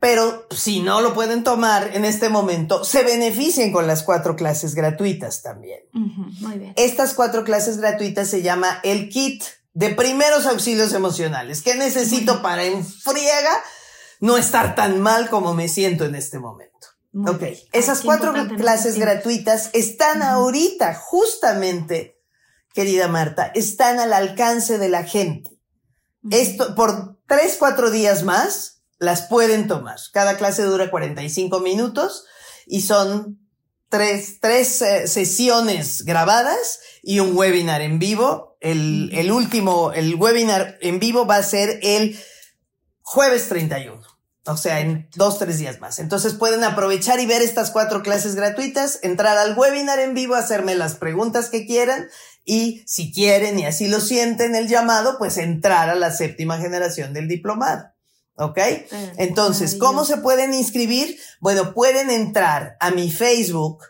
pero si no lo pueden tomar en este momento, se beneficien con las cuatro clases gratuitas también. muy bien. Estas cuatro clases gratuitas se llama el kit de primeros auxilios emocionales. ¿Qué necesito para en friega no estar tan mal como me siento en este momento. ok, esas cuatro clases gratuitas están ahorita, justamente, querida Marta, están al alcance de la gente. Esto, por tres, cuatro días más, las pueden tomar. Cada clase dura 45 minutos y son tres, tres eh, sesiones grabadas y un webinar en vivo. El, el último, el webinar en vivo va a ser el jueves 31. O sea, en dos, tres días más. Entonces pueden aprovechar y ver estas cuatro clases gratuitas, entrar al webinar en vivo, hacerme las preguntas que quieran y si quieren y así lo sienten el llamado, pues entrar a la séptima generación del diplomado. ¿Ok? Entonces, ¿cómo se pueden inscribir? Bueno, pueden entrar a mi Facebook,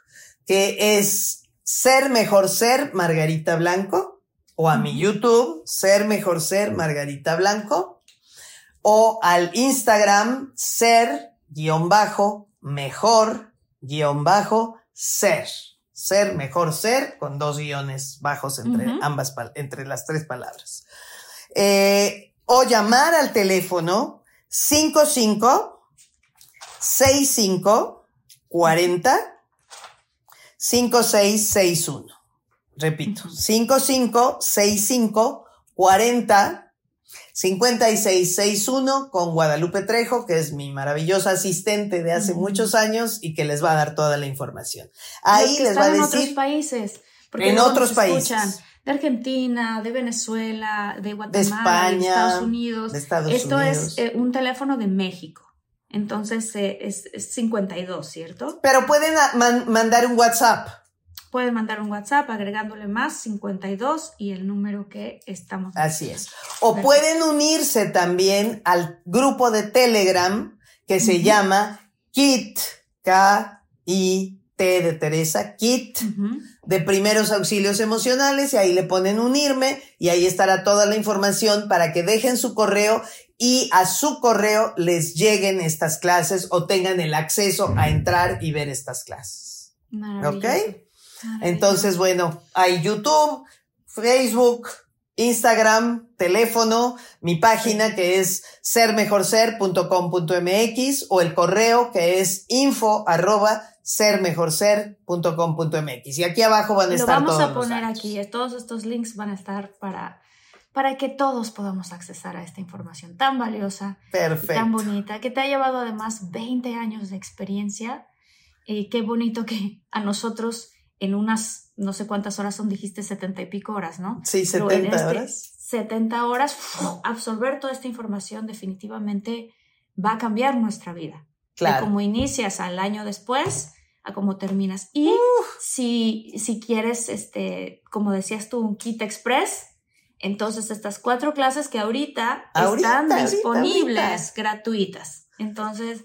que es Ser Mejor Ser Margarita Blanco, o a mi YouTube, Ser Mejor Ser Margarita Blanco o al Instagram ser guion bajo mejor guion bajo ser. Ser mejor ser con dos guiones bajos entre ambas, entre las tres palabras. Eh, o llamar al teléfono 55 65 40 5661. Repito, 55 65 40 5661 con Guadalupe Trejo, que es mi maravillosa asistente de hace muchos años y que les va a dar toda la información. Ahí les va a decir. En otros países. en otros países. de Argentina, de Venezuela, de Guatemala, de, España, Estados Unidos. Esto es eh, un teléfono de México. Entonces eh, es, 52, ¿cierto? Pero pueden mandar un WhatsApp pueden mandar un WhatsApp agregándole más 52 y el número que estamos. Así es. O pueden unirse también al grupo de Telegram que se llama KIT, K-I-T de Teresa, KIT, de primeros auxilios emocionales, y ahí le ponen unirme, y ahí estará toda la información para que dejen su correo y a su correo les lleguen estas clases o tengan el acceso a entrar y ver estas clases. ¿Ok? Entonces, bueno, hay YouTube, Facebook, Instagram, teléfono, mi página que es sermejorser.com.mx o el correo que es info arroba sermejorser.com.mx. Y aquí abajo van a estar todos. Lo vamos a poner aquí, todos estos links van a estar para, para que todos podamos accesar a esta información tan valiosa, Perfecto. tan bonita, que te ha llevado además 20 años de experiencia. Y qué bonito que a nosotros en unas, no sé cuántas horas son, dijiste setenta y pico horas, ¿no? Sí, setenta este horas. 70 horas, absorber toda esta información definitivamente va a cambiar nuestra vida. Claro. De cómo inicias al año después a cómo terminas. Y si, si quieres, este, como decías tú, un kit express, entonces estas cuatro clases que ahorita, están disponibles gratuitas. Entonces,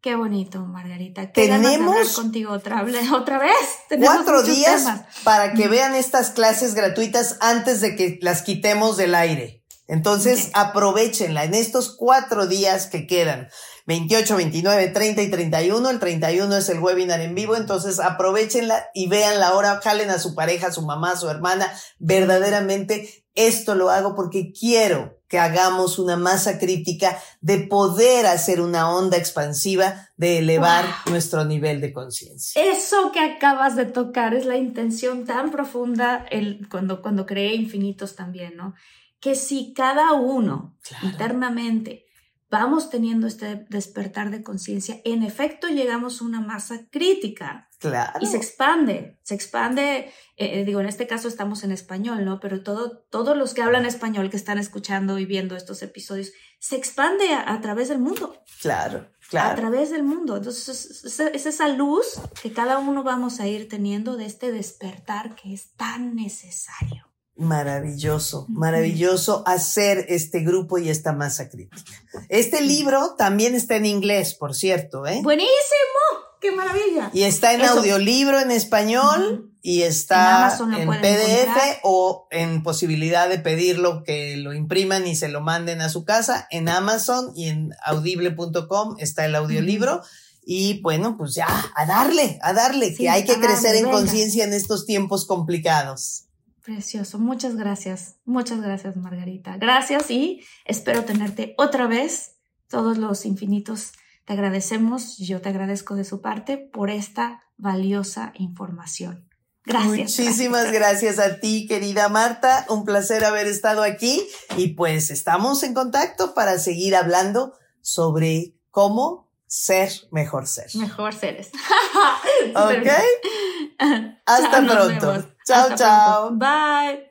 Qué bonito, Margarita. Tenemos contigo otra, otra vez. cuatro días para que vean estas clases gratuitas antes de que las quitemos del aire. Entonces, aprovechenla en estos cuatro días que quedan. 28, 29, 30 y 31. El 31 es el webinar en vivo, entonces aprovechenla y vean la hora, jalen a su pareja, a su mamá, a su hermana. Verdaderamente esto lo hago porque quiero que hagamos una masa crítica de poder hacer una onda expansiva, de elevar nuestro nivel de conciencia. Eso que acabas de tocar es la intención tan profunda el, cuando, cuando creé infinitos también, ¿no? Que si cada uno internamente vamos teniendo este despertar de conciencia, en efecto llegamos a una masa crítica. Claro. Y se expande, se expande, eh, eh, digo, en este caso estamos en español, ¿no? Pero todo, todos los que hablan español, que están escuchando y viendo estos episodios, se expande a, través del mundo. Claro, claro. A través del mundo. Entonces, es esa luz que cada uno vamos a ir teniendo de este despertar que es tan necesario. Maravilloso, maravilloso hacer este grupo y esta masa crítica. Este libro también está en inglés, por cierto, ¿eh? Buenísimo, qué maravilla. Y está en audiolibro en español y está en, PDF o en posibilidad de pedirlo que lo impriman y se lo manden a su casa. En Amazon y en audible.com está el audiolibro. Y bueno, pues ya, a darle, a darle, que hay que crecer en conciencia en estos tiempos complicados. Precioso, muchas gracias, muchas gracias Margarita. Gracias y espero tenerte otra vez. Todos los infinitos te agradecemos, yo te agradezco de su parte por esta valiosa información. Gracias. Muchísimas gracias. a ti, querida Marta. Un placer haber estado aquí y pues estamos en contacto para seguir hablando sobre cómo ser mejor ser. Mejor seres. ok. Hasta pronto. Chao, chao. Bye.